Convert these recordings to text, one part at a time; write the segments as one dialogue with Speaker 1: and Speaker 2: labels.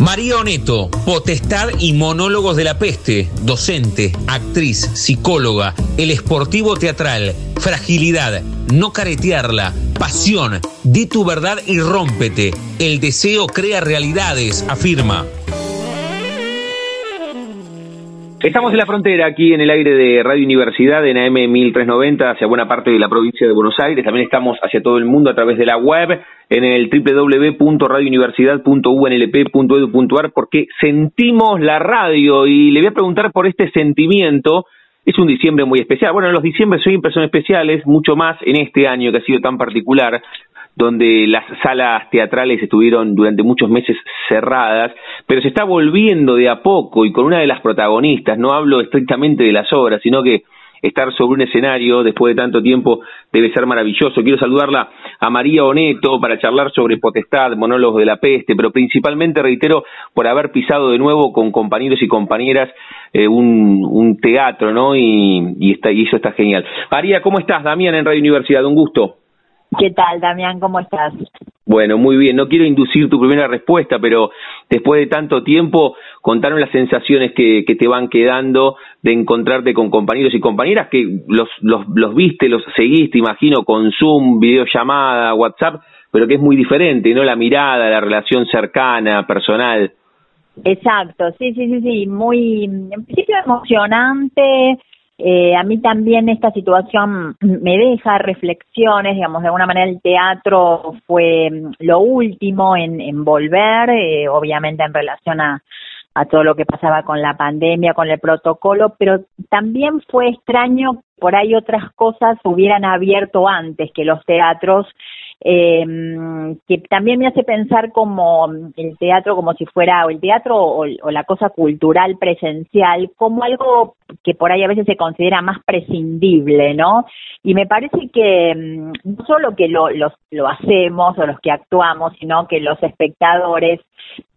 Speaker 1: María Oneto, potestad y monólogos de la peste, docente, actriz, psicóloga, el esportivo teatral, fragilidad, no caretearla, pasión, di tu verdad y rómpete. El deseo crea realidades, afirma.
Speaker 2: Estamos en la frontera, aquí en el aire de Radio Universidad, en AM 1390, hacia buena parte de la provincia de Buenos Aires. También estamos hacia todo el mundo a través de la web, en el www.radiouniversidad.unlp.edu.ar, porque sentimos la radio y le voy a preguntar por este sentimiento. Es un diciembre muy especial. Bueno, los diciembres siempre son especiales, mucho más en este año que ha sido tan particular donde las salas teatrales estuvieron durante muchos meses cerradas, pero se está volviendo de a poco y con una de las protagonistas, no hablo estrictamente de las obras, sino que estar sobre un escenario después de tanto tiempo debe ser maravilloso. Quiero saludarla a María Oneto para charlar sobre Potestad, monólogos de la peste, pero principalmente, reitero, por haber pisado de nuevo con compañeros y compañeras eh, un, teatro, ¿no? Y, está, y eso está genial. María, ¿cómo estás? Damián en Radio Universidad, un gusto.
Speaker 3: ¿Qué tal, Damián? ¿Cómo estás?
Speaker 2: Bueno, muy bien. No quiero inducir tu primera respuesta, pero después de tanto tiempo, contaron las sensaciones que, que te van quedando de encontrarte con compañeros y compañeras que los, los, los viste, los seguiste, imagino, con Zoom, videollamada, WhatsApp, pero que es muy diferente, ¿no? La mirada, la relación cercana, personal.
Speaker 3: Exacto, sí, sí, sí, sí, muy, en principio emocionante, eh, a mí también esta situación me deja reflexiones, digamos, de alguna manera el teatro fue lo último en, en volver, eh, obviamente en relación a, a todo lo que pasaba con la pandemia, con el protocolo, pero también fue extraño, por ahí otras cosas hubieran abierto antes que los teatros eh, que también me hace pensar como el teatro como si fuera o el teatro o, o, la cosa cultural presencial como algo que por ahí a veces se considera más prescindible, ¿no? Y me parece que mm, no solo que lo, lo, lo hacemos o los que actuamos, sino que los espectadores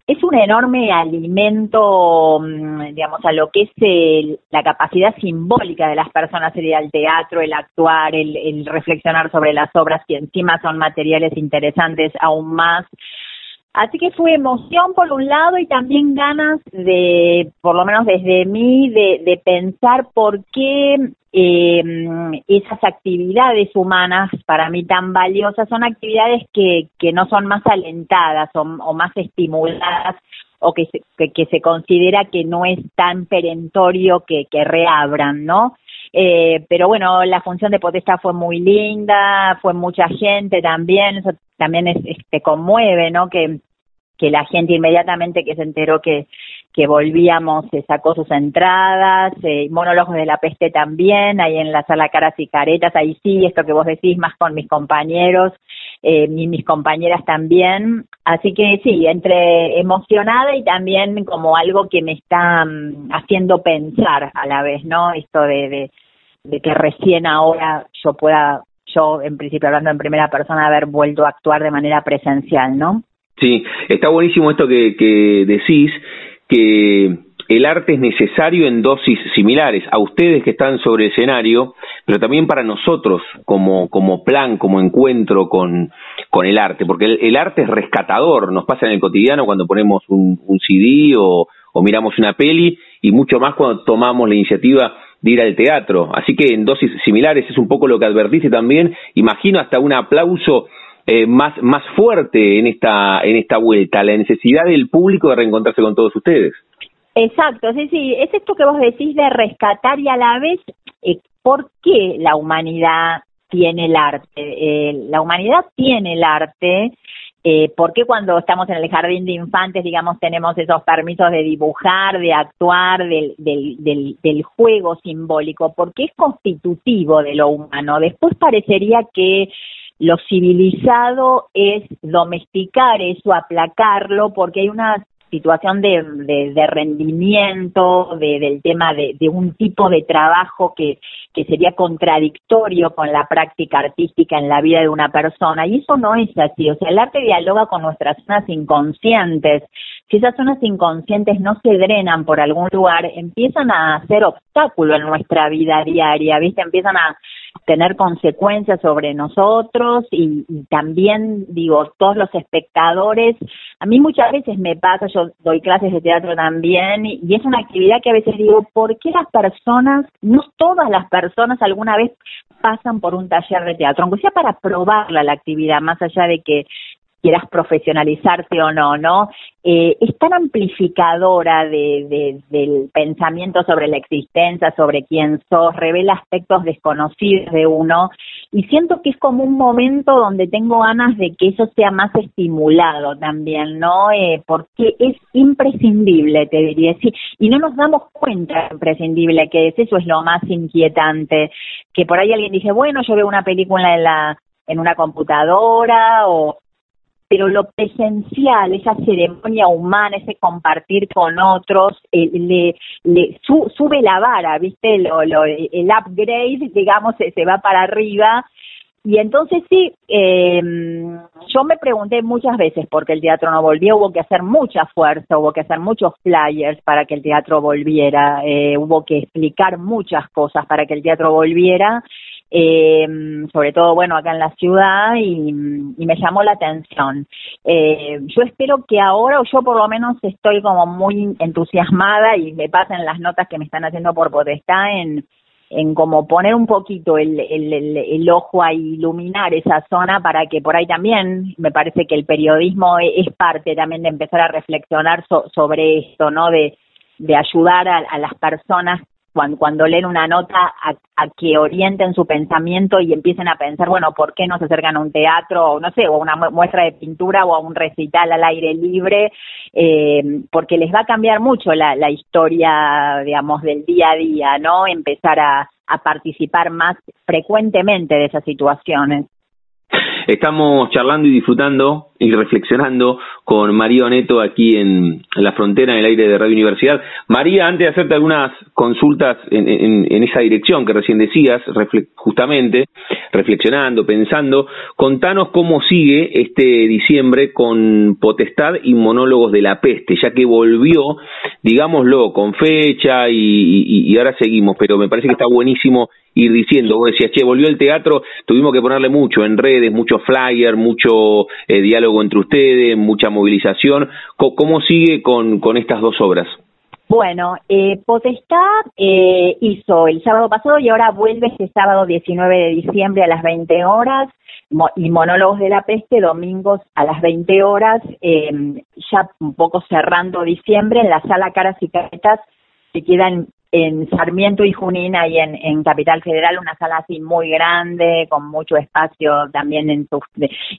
Speaker 3: es un enorme alimento, mm, digamos, a lo que es el, la capacidad simbólica de las personas, el ir al teatro, el actuar, el, el, reflexionar sobre las obras, que encima son materiales interesantes aún más. Así que fue emoción por un lado y también ganas de, por lo menos desde mí, de, de pensar por qué eh, esas actividades humanas para mí tan valiosas son actividades que, que no son más alentadas o, más estimuladas o que se, que, se considera que no es tan perentorio que, que reabran, ¿no? Eh, pero bueno, la función de potestad fue muy linda, fue mucha gente también, eso también es, es, te conmueve, ¿no? Que, que la gente inmediatamente que se enteró que, que volvíamos se sacó sus entradas, eh, monólogos de la peste también, ahí en la sala Caras y Caretas, ahí sí, esto que vos decís más con mis compañeros eh, y mis compañeras también. Así que sí, entre emocionada y también como algo que me está um, haciendo pensar a la vez, ¿no? Esto de, de, de que recién ahora yo pueda, yo en principio hablando en primera persona, haber vuelto a actuar de manera presencial, ¿no?
Speaker 2: Sí, está buenísimo esto que, que decís, que el arte es necesario en dosis similares a ustedes que están sobre el escenario, pero también para nosotros como, como plan, como encuentro con, con el arte, porque el, el, arte es rescatador, nos pasa en el cotidiano cuando ponemos un, CD o, o miramos una peli y mucho más cuando tomamos la iniciativa de ir al teatro. Así que en dosis similares es un poco lo que advertiste también, imagino hasta un aplauso eh, más, más fuerte en esta, en esta vuelta, la necesidad del público de reencontrarse con todos ustedes.
Speaker 3: Exacto, sí, sí, es esto que vos decís de rescatar y a la vez, eh, ¿por qué la humanidad tiene el arte? Eh, la humanidad tiene el arte, eh, ¿por qué cuando estamos en el jardín de infantes, digamos, tenemos esos permisos de dibujar, de actuar, del, del, del, del juego simbólico? Porque es constitutivo de lo humano. Después parecería que lo civilizado es domesticar eso, aplacarlo, porque hay una situación de, de, rendimiento, de, del tema de, un tipo de trabajo que, que sería contradictorio con la práctica artística en la vida de una persona. Y eso no es así. O sea, el arte dialoga con nuestras zonas inconscientes. Si esas zonas inconscientes no se drenan por algún lugar, empiezan a ser obstáculo en nuestra vida diaria, ¿viste? Empiezan a tener consecuencias sobre nosotros y, también, digo, todos los espectadores. A mí muchas veces me pasa, yo doy clases de teatro también y, y es una actividad que a veces digo, ¿por qué las personas, no todas las personas alguna vez pasan por un taller de teatro, aunque sea para probarla la actividad, más allá de que quieras profesionalizarte o no, ¿no? Eh, es tan amplificadora de, del pensamiento sobre la existencia, sobre quién sos, revela aspectos desconocidos de uno y siento que es como un momento donde tengo ganas de que eso sea más estimulado también, ¿no? Eh, porque es imprescindible, te diría, sí, y no nos damos cuenta imprescindible que es, eso es lo más inquietante, que por ahí alguien dice, bueno, yo veo una película en la en una computadora o, pero lo presencial, esa ceremonia humana, ese compartir con otros, eh, le, le sube la vara, ¿viste? Lo, lo, el upgrade, digamos, se, va para arriba. Y entonces sí, eh, yo me pregunté muchas veces por qué el teatro no volvió, hubo que hacer mucha fuerza, hubo que hacer muchos flyers para que el teatro volviera, eh, hubo que explicar muchas cosas para que el teatro volviera eh, sobre todo, bueno, acá en la ciudad y, me llamó la atención. Eh, yo espero que ahora, o yo por lo menos estoy como muy entusiasmada y me pasen las notas que me están haciendo por potestad en, en como poner un poquito el, el, el, ojo a iluminar esa zona para que por ahí también me parece que el periodismo e, es parte también de empezar a reflexionar sobre esto, ¿no? De, de ayudar a las personas cuando, leen una nota a, que orienten su pensamiento y empiecen a pensar, bueno, ¿por qué no se acercan a un teatro o no sé, o una muestra de pintura o a un recital al aire libre? Eh, porque les va a cambiar mucho la, la historia, digamos, del día a día, ¿no? Empezar a, a participar más frecuentemente de esas situaciones.
Speaker 2: Estamos charlando y disfrutando y reflexionando con María Oneto aquí en, la frontera, en el aire de Radio Universidad. María, antes de hacerte algunas consultas en, esa dirección que recién decías, justamente, reflexionando, pensando, contanos cómo sigue este diciembre con Potestad y Monólogos de la Peste, ya que volvió, digámoslo, con fecha y, y ahora seguimos, pero me parece que está buenísimo ir diciendo, vos decías, che, volvió el teatro, tuvimos que ponerle mucho en redes, mucho flyer, mucho eh, diálogo entre ustedes, mucha movilización. ¿Cómo, sigue con, con estas dos obras?
Speaker 3: Bueno, eh, Potestad eh, hizo el sábado pasado y ahora vuelve este sábado 19 de diciembre a las 20 horas y Monólogos de la Peste domingos a las 20 horas, eh, ya un poco cerrando diciembre en la sala Caras y Caretas que quedan en Sarmiento y Junín, ahí en, en, Capital Federal, una sala así muy grande, con mucho espacio también en sus,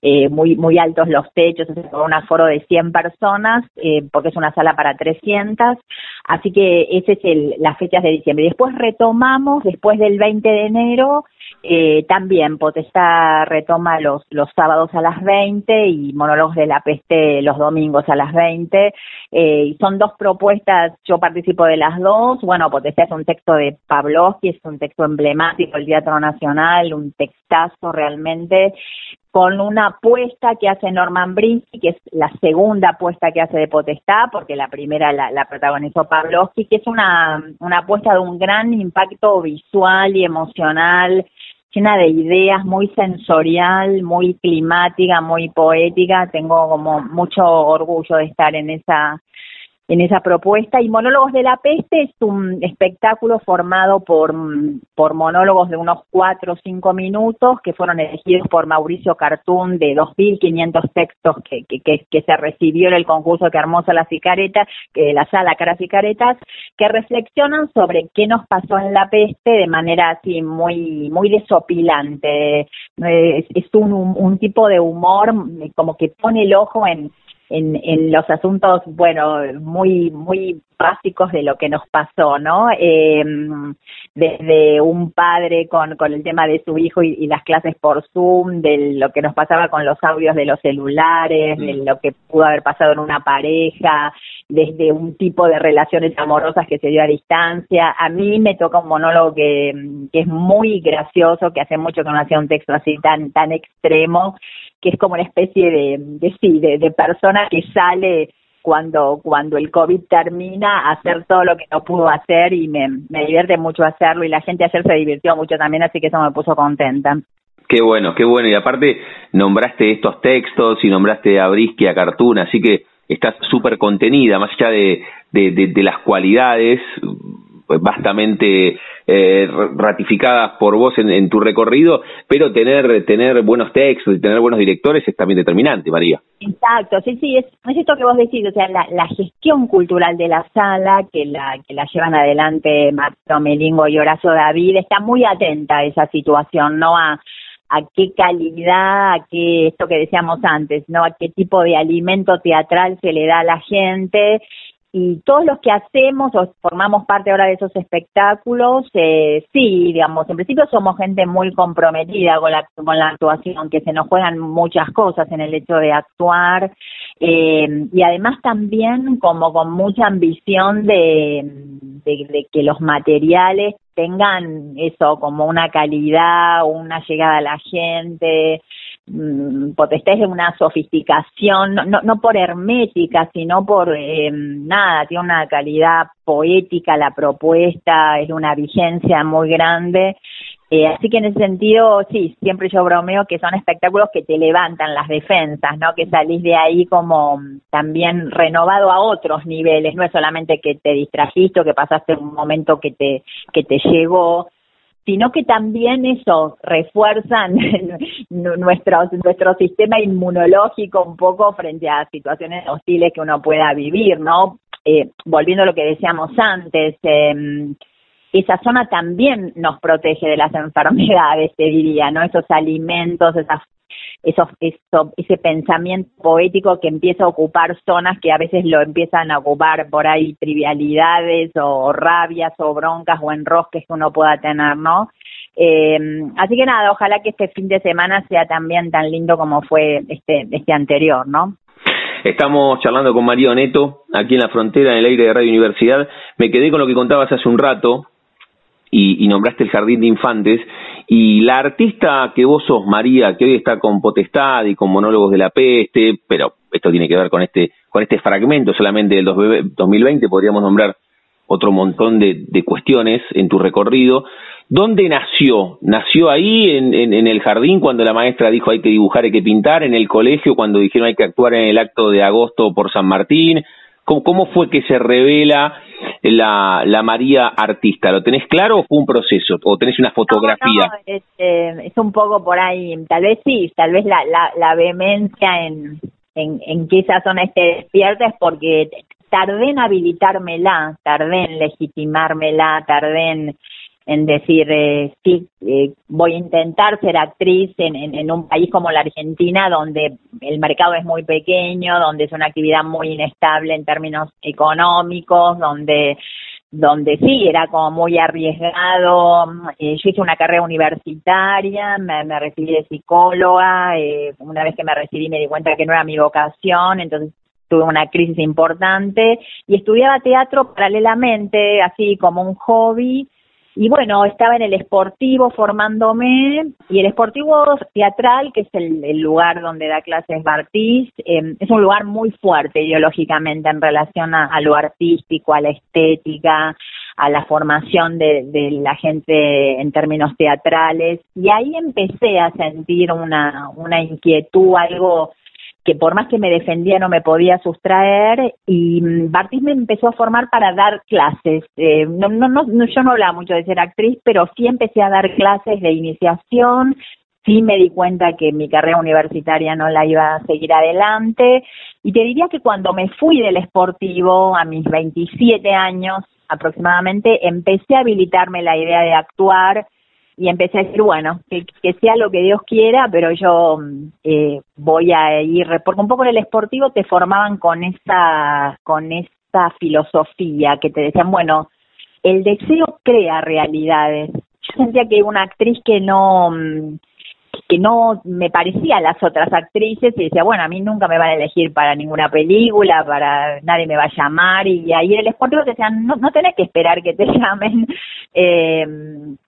Speaker 3: eh, muy, muy altos los techos, con un aforo de 100 personas, eh, porque es una sala para 300, así que ese es el, las fechas de diciembre. Después retomamos, después del 20 de enero, eh, también Potestad retoma los, los sábados a las 20 y Monólogos de la Peste los domingos a las 20. Eh, son dos propuestas, yo participo de las dos. Bueno, Potestad es un texto de Pavlovsky, es un texto emblemático del Teatro Nacional, un textazo realmente con una apuesta que hace Norman Brinsky, que es la segunda apuesta que hace de Potestad, porque la primera la, la protagonizó Pavlovsky, que es una, una apuesta de un gran impacto visual y emocional llena de ideas, muy sensorial, muy climática, muy poética. Tengo como mucho orgullo de estar en esa en esa propuesta. Y Monólogos de la Peste es un espectáculo formado por, por monólogos de unos cuatro o cinco minutos que fueron elegidos por Mauricio Cartún de 2.500 textos que, que, que, se recibió en el concurso que armó la Cicareta, que la sala Caras y Caretas, que reflexionan sobre qué nos pasó en la peste de manera así muy, muy desopilante. Es, es un, un tipo de humor como que pone el ojo en en, en los asuntos, bueno, muy, muy básicos de lo que nos pasó, ¿no? Eh, desde un padre con, con el tema de su hijo y, las clases por Zoom, de lo que nos pasaba con los audios de los celulares, de mm. lo que pudo haber pasado en una pareja, desde un tipo de relaciones amorosas que se dio a distancia. A mí me toca un monólogo que, que es muy gracioso, que hace mucho que no hacía un texto así tan, tan extremo, que es como una especie de, de sí, de, de persona que sale cuando, cuando el COVID termina, hacer todo lo que no pudo hacer y me, me divierte mucho hacerlo y la gente ayer se divirtió mucho también, así que eso me puso contenta.
Speaker 2: Qué bueno, qué bueno. Y aparte nombraste estos textos y nombraste a Brisky, a Cartoon, así que estás súper contenida, más allá de, de, de, las cualidades pues, bastante eh, ratificadas por vos en, tu recorrido, pero tener, tener buenos textos y tener buenos directores es también determinante, María.
Speaker 3: Exacto, sí, sí, es, es esto que vos decís, o sea, la, la, gestión cultural de la sala, que la, que la llevan adelante Marto Melingo y Horacio David, está muy atenta a esa situación, ¿no? A, a qué calidad, a qué, esto que decíamos antes, ¿no? A qué tipo de alimento teatral se le da a la gente y todos los que hacemos o formamos parte ahora de esos espectáculos, eh, sí, digamos, en principio somos gente muy comprometida con la, con la actuación, que se nos juegan muchas cosas en el hecho de actuar eh, y además también como con mucha ambición de, de que los materiales tengan eso como una calidad, una llegada a la gente, Mm, potestad de una sofisticación, no, no por hermética, sino por eh, nada, tiene una calidad poética la propuesta, es una vigencia muy grande. Eh, así que en ese sentido, sí, siempre yo bromeo que son espectáculos que te levantan las defensas, ¿no? Que salís de ahí como también renovado a otros niveles, no es solamente que te distrajiste o que pasaste un momento que te, que te llegó, sino que también eso refuerzan nuestro, nuestro sistema inmunológico un poco frente a situaciones hostiles que uno pueda vivir, ¿no? Eh, volviendo a lo que decíamos antes, eh, esa zona también nos protege de las enfermedades, te diría, ¿no? Esos alimentos, esas eso, eso, ese pensamiento poético que empieza a ocupar zonas que a veces lo empiezan a ocupar por ahí trivialidades o rabias o broncas o enrosques que uno pueda tener, ¿no? Eh, así que nada, ojalá que este fin de semana sea también tan lindo como fue este, este anterior, ¿no?
Speaker 2: Estamos charlando con María Neto, aquí en la frontera, en el aire de Radio Universidad. Me quedé con lo que contabas hace un rato, y, nombraste el Jardín de Infantes, y la artista que vos sos, María, que hoy está con Potestad y con Monólogos de la Peste, pero esto tiene que ver con este, con este fragmento solamente del 2020, podríamos nombrar otro montón de, de cuestiones en tu recorrido. ¿Dónde nació? ¿Nació ahí en, en, en, el jardín cuando la maestra dijo hay que dibujar, hay que pintar? ¿En el colegio cuando dijeron hay que actuar en el acto de agosto por San Martín? ¿Cómo, fue que se revela la, la María artista? ¿Lo tenés claro o fue un proceso? ¿O tenés una fotografía?
Speaker 3: es, eh, es, un poco por ahí, tal vez sí, tal vez la, la, la vehemencia en, en, en que esa zona esté despierta es porque tardé en habilitármela, tardé en legitimármela, tardé en en decir, eh, sí, eh, voy a intentar ser actriz en, en, un país como la Argentina, donde el mercado es muy pequeño, donde es una actividad muy inestable en términos económicos, donde donde sí, era como muy arriesgado. Eh, yo hice una carrera universitaria, me, me recibí de psicóloga, eh, una vez que me recibí me di cuenta que no era mi vocación, entonces tuve una crisis importante y estudiaba teatro paralelamente, así como un hobby, y bueno, estaba en el esportivo formándome y el esportivo teatral, que es el, lugar donde da clases Bartiz, em, es un lugar muy fuerte ideológicamente en relación a, lo artístico, a la estética, a la formación de, de, la gente en términos teatrales. Y ahí empecé a sentir una, una inquietud, algo que por más que me defendía no me podía sustraer y mm, Bartis me empezó a formar para dar clases. Eh, no, no, yo no hablaba mucho de ser actriz, pero sí empecé a dar clases de iniciación, sí me di cuenta que mi carrera universitaria no la iba a seguir adelante y te diría que cuando me fui del esportivo a mis 27 años aproximadamente, empecé a habilitarme la idea de actuar y empecé a decir, bueno, que, sea lo que Dios quiera, pero yo eh, voy a ir, porque un poco en el esportivo te formaban con esa, con esa filosofía que te decían, bueno, el deseo crea realidades. Yo sentía que una actriz que no, mm, que no me parecía a las otras actrices y decía, bueno, a mí nunca me van a elegir para ninguna película, para nadie me va a llamar y ahí el esportivo te decían, no, no tenés que esperar que te llamen, eh,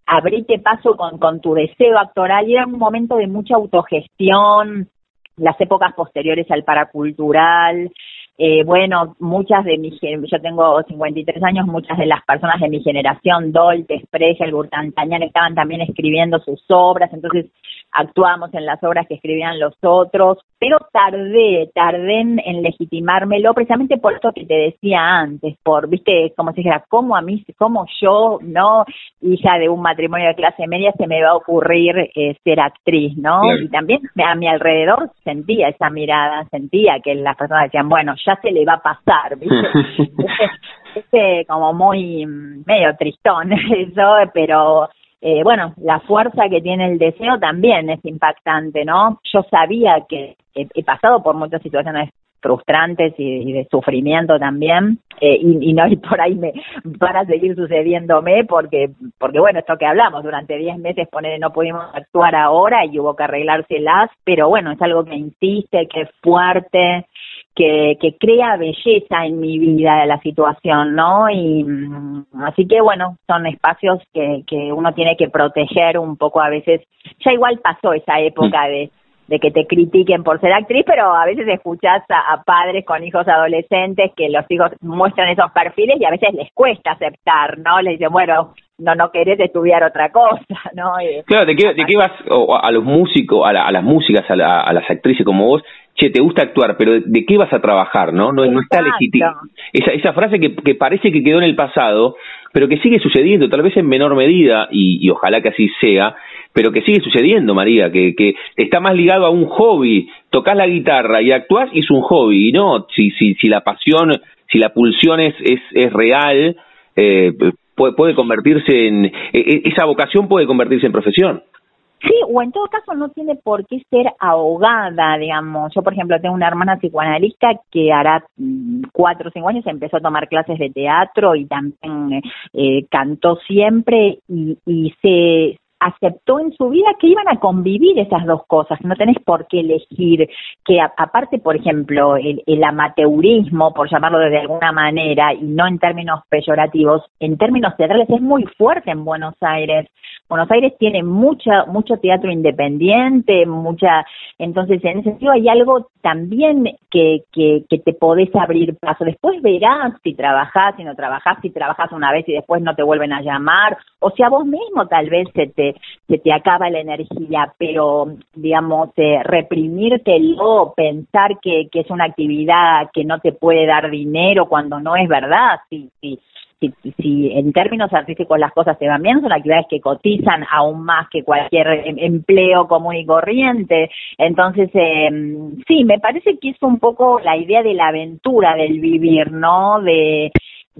Speaker 3: abrite paso con, con tu deseo actoral y era un momento de mucha autogestión, las épocas posteriores al paracultural, eh, bueno, muchas de mis, yo tengo 53 años, muchas de las personas de mi generación, Dolte, el Burtantañán, estaban también escribiendo sus obras, entonces actuamos en las obras que escribían los otros, pero tardé, tardé en, legitimármelo precisamente por esto que te decía antes, por, viste, como si dijera, ¿cómo a mí, cómo yo, no, hija de un matrimonio de clase media, se me va a ocurrir eh, ser actriz, ¿no? Y también a mi alrededor sentía esa mirada, sentía que las personas decían, bueno, ya se le va a pasar, viste, este, como muy, medio tristón eso, pero eh, bueno, la fuerza que tiene el deseo también es impactante, ¿no? Yo sabía que he, pasado por muchas situaciones frustrantes y, de sufrimiento también eh, y, no y por ahí me para seguir sucediéndome porque porque bueno esto que hablamos durante 10 meses poner no pudimos actuar ahora y hubo que arreglárselas pero bueno es algo que insiste que es fuerte que, que crea belleza en mi vida la situación, ¿no? Y mm, así que bueno, son espacios que, que uno tiene que proteger un poco a veces. Ya igual pasó esa época mm. de de que te critiquen por ser actriz, pero a veces escuchás a, padres con hijos adolescentes que los hijos muestran esos perfiles y a veces les cuesta aceptar, ¿no? Les dicen, bueno, no no querés estudiar otra cosa, ¿no?
Speaker 2: claro, ¿de qué, de qué vas a los músicos, a, a las músicas, a, a las actrices como vos? che, te gusta actuar, pero ¿de qué vas a trabajar? No, no, no está legítimo. Esa, esa frase que, que parece que quedó en el pasado, pero que sigue sucediendo, tal vez en menor medida, y, y ojalá que así sea, pero que sigue sucediendo, María, que, que está más ligado a un hobby. Tocas la guitarra y actuás y es un hobby, y no, si, si, si la pasión, si la pulsión es, es, real, eh, puede, puede convertirse en, e, e, esa vocación puede convertirse en profesión.
Speaker 3: Sí, o en todo caso no tiene por qué ser ahogada, digamos. Yo, por ejemplo, tengo una hermana psicoanalista que hará mm, cuatro o cinco años empezó a tomar clases de teatro y también eh, cantó siempre y, y se, aceptó en su vida que iban a convivir esas dos cosas, no tenés por qué elegir, que aparte, por ejemplo, el, el, amateurismo, por llamarlo de alguna manera, y no en términos peyorativos, en términos teatrales es muy fuerte en Buenos Aires. Buenos Aires tiene mucha, mucho teatro independiente, mucha, entonces en ese sentido hay algo también que, que, que te podés abrir paso. Después verás si trabajás, si no trabajás, si trabajás una vez y después no te vuelven a llamar, o si a vos mismo tal vez se te se te acaba la energía, pero digamos, eh, reprimírtelo, pensar que, que es una actividad que no te puede dar dinero cuando no es verdad, sí, sí. Si, si, en términos artísticos las cosas se van bien, son actividades que cotizan aún más que cualquier em, empleo común y corriente. Entonces, eh, sí, me parece que es un poco la idea de la aventura del vivir, ¿no? De,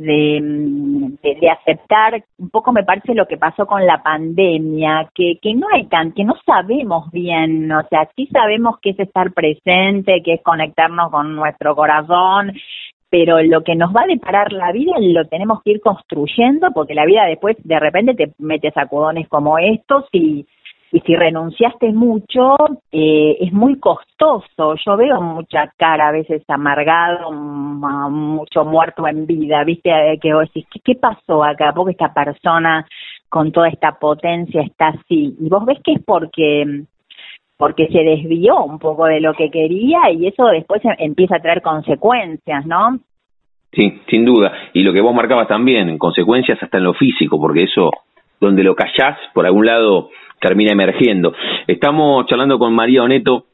Speaker 3: de, de, aceptar un poco me parece lo que pasó con la pandemia que que no hay tan que no sabemos bien o sea sí sabemos que es estar presente que es conectarnos con nuestro corazón pero lo que nos va a deparar la vida lo tenemos que ir construyendo porque la vida después de repente te metes sacudones como estos y y si renunciaste mucho, eh, es muy costoso. Yo veo mucha cara a veces amargado, mucho muerto en vida, ¿viste? Eh, que vos decís, ¿qué, pasó acá? Porque esta persona con toda esta potencia está así. Y vos ves que es porque porque se desvió un poco de lo que quería y eso después em, empieza a traer consecuencias, ¿no?
Speaker 2: Sí, sin duda. Y lo que vos marcabas también, consecuencias hasta en lo físico, porque eso, donde lo callás, por algún lado termina emergiendo. Estamos charlando con María Oneto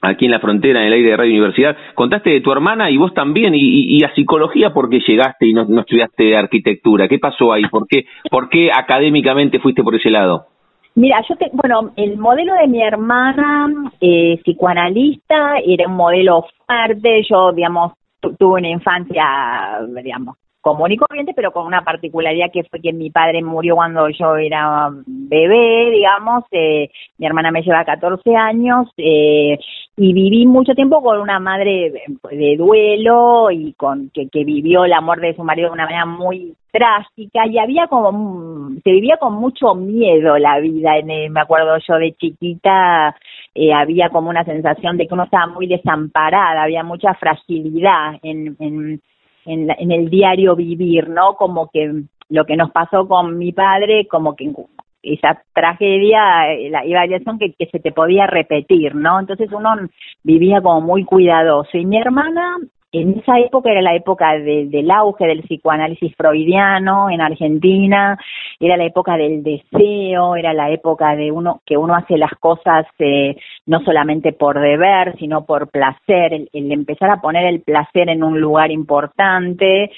Speaker 2: aquí en la frontera, en el aire de Radio Universidad. Contaste de tu hermana y vos también, y, y, a psicología, ¿por qué llegaste y no, no, estudiaste arquitectura? ¿Qué pasó ahí? ¿Por qué, ¿Por qué académicamente fuiste por ese lado?
Speaker 3: Mira, yo te, bueno, el modelo de mi hermana eh, psicoanalista era un modelo fuerte, yo, digamos, tuve una infancia, digamos, común y corriente, pero con una particularidad que fue que mi padre murió cuando yo era bebé, digamos, eh, mi hermana me lleva 14 años eh, y viví mucho tiempo con una madre de, duelo y con que, que vivió la muerte de su marido de una manera muy trágica y había como se vivía con mucho miedo la vida en me acuerdo yo de chiquita eh, había como una sensación de que uno estaba muy desamparada había mucha fragilidad en, en en, el diario vivir, ¿no? Como que lo que nos pasó con mi padre, como que esa tragedia, eh, la evaluación que, que se te podía repetir, ¿no? Entonces uno vivía como muy cuidadoso. Y mi hermana en esa época era la época del auge del psicoanálisis freudiano en Argentina, era la época del deseo, era la época de uno que uno hace las cosas eh, no solamente por deber, sino por placer, el, el empezar a poner el placer en un lugar importante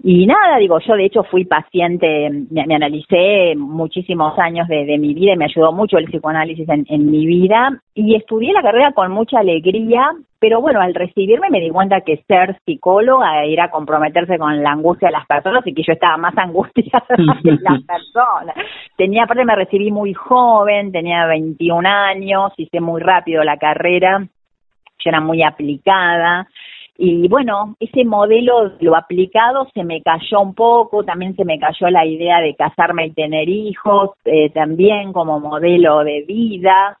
Speaker 3: y nada, digo, yo de hecho fui paciente, me, analicé muchísimos años de, mi vida y me ayudó mucho el psicoanálisis en, mi vida y estudié la carrera con mucha alegría, pero bueno, al recibirme me di cuenta que ser psicóloga era comprometerse con la angustia de las personas y que yo estaba más angustiada que las personas. Tenía, aparte me recibí muy joven, tenía 21 años, hice muy rápido la carrera, yo era muy aplicada y bueno, ese modelo lo aplicado se me cayó un poco, también se me cayó la idea de casarme y tener hijos, eh, también como modelo de vida.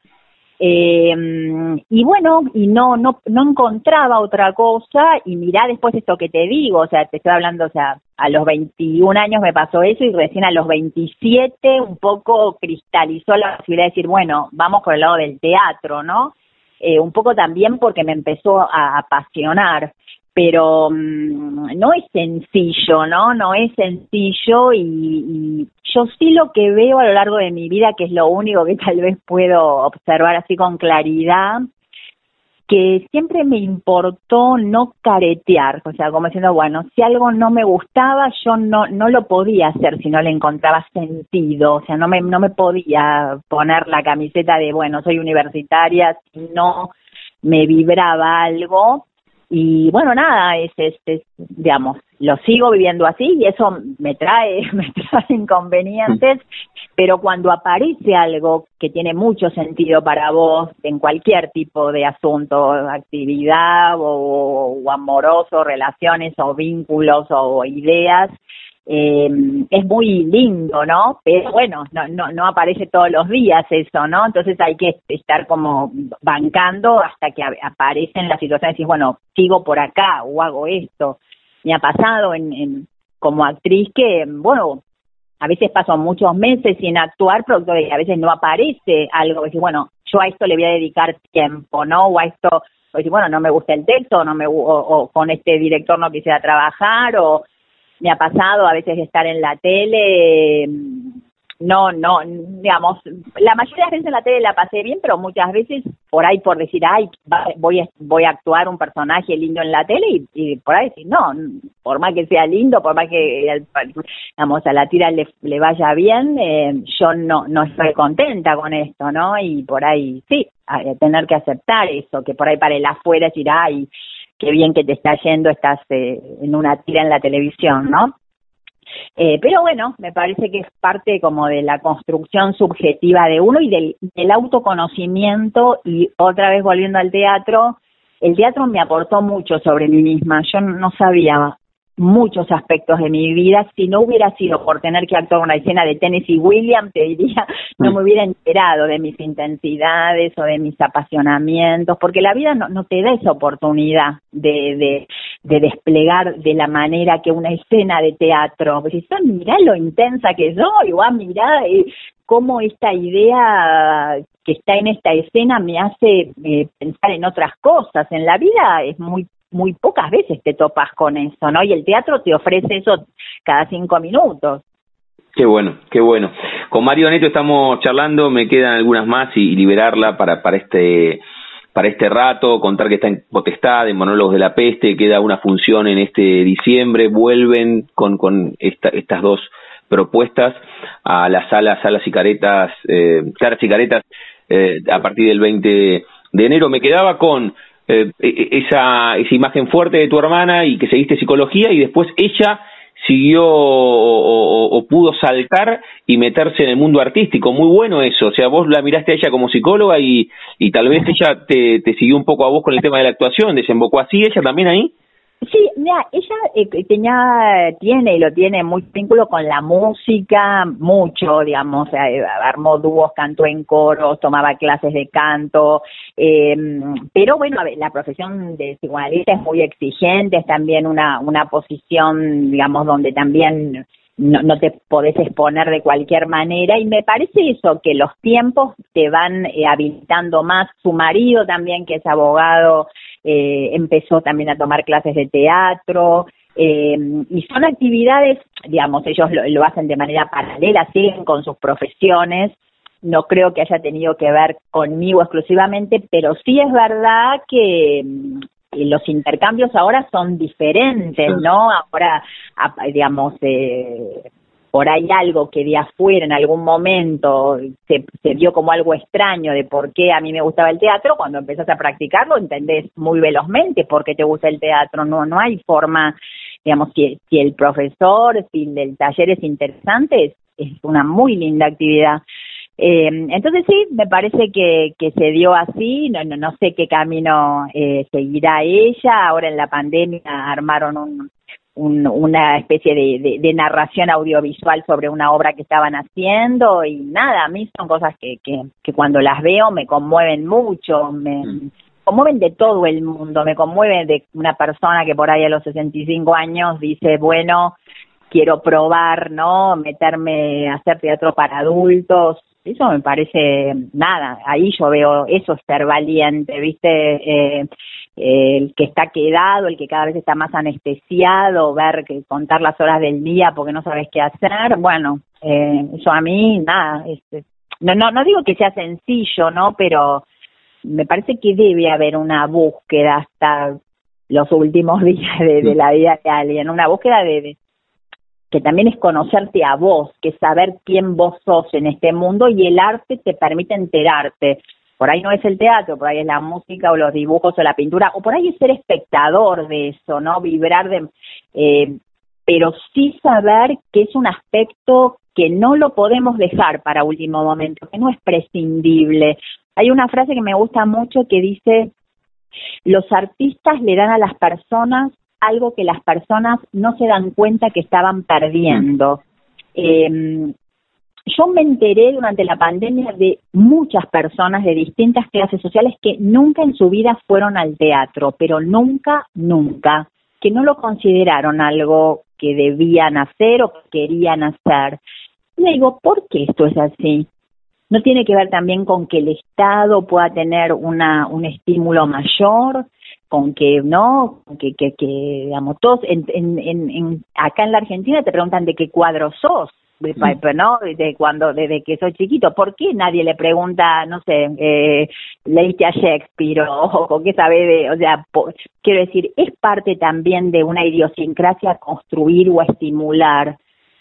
Speaker 3: Eh, y bueno, y no, no, no encontraba otra cosa, y mirá después esto que te digo, o sea, te estoy hablando, o sea, a los 21 años me pasó eso y recién a los 27 un poco cristalizó la posibilidad de decir, bueno, vamos por el lado del teatro, ¿no? Eh, un poco también porque me empezó a apasionar, pero mm, no es sencillo, ¿no? No es sencillo y, y, yo sí lo que veo a lo largo de mi vida, que es lo único que tal vez puedo observar así con claridad, que siempre me importó no caretear, o sea, como diciendo, bueno, si algo no me gustaba, yo no no lo podía hacer si no le encontraba sentido, o sea, no me no me podía poner la camiseta de, bueno, soy universitaria si no me vibraba algo. Y bueno, nada, es, es, digamos, lo sigo viviendo así y eso me trae, me trae inconvenientes, pero cuando aparece algo que tiene mucho sentido para vos en cualquier tipo de asunto, actividad o, amoroso, relaciones o vínculos o ideas, eh, es muy lindo, ¿no? Pero bueno, no, no, no aparece todos los días eso, ¿no? Entonces hay que estar como bancando hasta que aparecen las situaciones y decir, bueno, sigo por acá o hago esto. Me ha pasado en, como actriz que, bueno, a veces paso muchos meses sin actuar, producto de a veces no aparece algo, decir, bueno, yo a esto le voy a dedicar tiempo, ¿no? O a esto, o decir, bueno, no me gusta el texto, no me, o con este director no quisiera trabajar, o me ha pasado a veces estar en la tele, no, no, digamos, la mayoría de las veces en la tele la pasé bien, pero muchas veces por ahí por decir, ay, voy a, voy a actuar un personaje lindo en la tele y, por ahí decir, no, por más que sea lindo, por más que, digamos, a la tira le, le vaya bien, eh, yo no, no estoy contenta con esto, ¿no? Y por ahí, sí, tener que aceptar eso, que por ahí para el afuera decir, ay, qué bien que te está yendo, estás eh, en una tira en la televisión, ¿no? Eh, pero bueno, me parece que es parte como de la construcción subjetiva de uno y del, del autoconocimiento y otra vez volviendo al teatro, el teatro me aportó mucho sobre mí misma. Yo no sabía muchos aspectos de mi vida. Si no hubiera sido por tener que actuar una escena de Tennessee Williams, te diría, no me hubiera enterado de mis intensidades o de mis apasionamientos, porque la vida no, no te da esa oportunidad de, de, de desplegar de la manera que una escena de teatro. Pues si mirá lo intensa que soy, o ah, mirá eh, cómo esta idea que está en esta escena me hace eh, pensar en otras cosas. En la vida es muy muy pocas veces te topas con eso, ¿no? Y el teatro te ofrece eso cada cinco minutos.
Speaker 2: Qué bueno, qué bueno. Con Mario Neto estamos charlando, me quedan algunas más y, liberarla para, para este para este rato, contar que está en Potestad, en Monólogos de la Peste, queda una función en este diciembre, vuelven con, con esta, estas dos propuestas a las salas, salas y caretas, eh, caras y caretas, eh, a partir del 20 de enero. Me quedaba con eh, e, e, esa, esa imagen fuerte de tu hermana y que seguiste psicología y después ella siguió o, pudo saltar y meterse en el mundo artístico. Muy bueno eso. O sea, vos la miraste a ella como psicóloga y, y tal vez ella te, te siguió un poco a vos con el tema de la actuación. ¿Desembocó así ella también ahí?
Speaker 3: Sí, mira, ella eh, tenía, tiene y lo tiene muy vínculo con la música, mucho, digamos, eh, armó dúos, cantó en coros, tomaba clases de canto, eh, pero bueno, la profesión de psicoanalista es muy exigente, es también una, una posición, digamos, donde también no, no te podés exponer de cualquier manera y me parece eso, que los tiempos te van eh, habilitando más. Su marido también, que es abogado, eh, empezó también a tomar clases de teatro. Eh, y son actividades, digamos, ellos lo, lo hacen de manera paralela, siguen con sus profesiones, no creo que haya tenido que ver conmigo exclusivamente, pero sí es verdad que los intercambios ahora son diferentes, ¿no? Ahora, digamos, eh, por ahí algo que de afuera en algún momento se, se vio como algo extraño de por qué a mí me gustaba el teatro, cuando empezás a practicarlo entendés muy velozmente por qué te gusta el teatro, no, no hay forma, digamos, si, si el profesor, si el taller es interesante, es una muy linda actividad. Eh, entonces sí, me parece que, que se dio así, no, no, no sé qué camino eh, seguirá ella, ahora en la pandemia armaron un, una especie de, de, narración audiovisual sobre una obra que estaban haciendo y nada, a mí son cosas que, que, que cuando las veo me conmueven mucho, me mm. conmueven de todo el mundo, me conmueven de una persona que por ahí a los 65 años dice, bueno, quiero probar, ¿no? Meterme a hacer teatro para adultos, eso me parece nada, ahí yo veo eso ser valiente, ¿viste? Eh, el que está quedado, el que cada vez está más anestesiado, ver que contar las horas del día porque no sabes qué hacer, bueno, eh, eso a mí nada, este, no, no, no digo que sea sencillo, ¿no? Pero me parece que debe haber una búsqueda hasta los últimos días de, de la vida de alguien, una búsqueda de, que también es conocerte a vos, que saber quién vos sos en este mundo y el arte te permite enterarte. Por ahí no es el teatro, por ahí es la música o los dibujos o la pintura, o por ahí es ser espectador de eso, ¿no? Vibrar de... Eh, pero sí saber que es un aspecto que no lo podemos dejar para último momento, que no es prescindible. Hay una frase que me gusta mucho que dice, los artistas le dan a las personas algo que las personas no se dan cuenta que estaban perdiendo. Eh, yo me enteré durante la pandemia de muchas personas de distintas clases sociales que nunca en su vida fueron al teatro, pero nunca, nunca, que no lo consideraron algo que debían hacer o que querían hacer. Y digo, ¿por qué esto es así? ¿No tiene que ver también con que el Estado pueda tener una, un estímulo mayor? Con que no que que, que digamos todos en, en, en, acá en la Argentina te preguntan de qué cuadro sos mm. no de cuando desde que soy chiquito por qué nadie le pregunta no sé eh, leíste a Shakespeare o, o qué sabe de o sea quiero decir es parte también de una idiosincrasia construir o estimular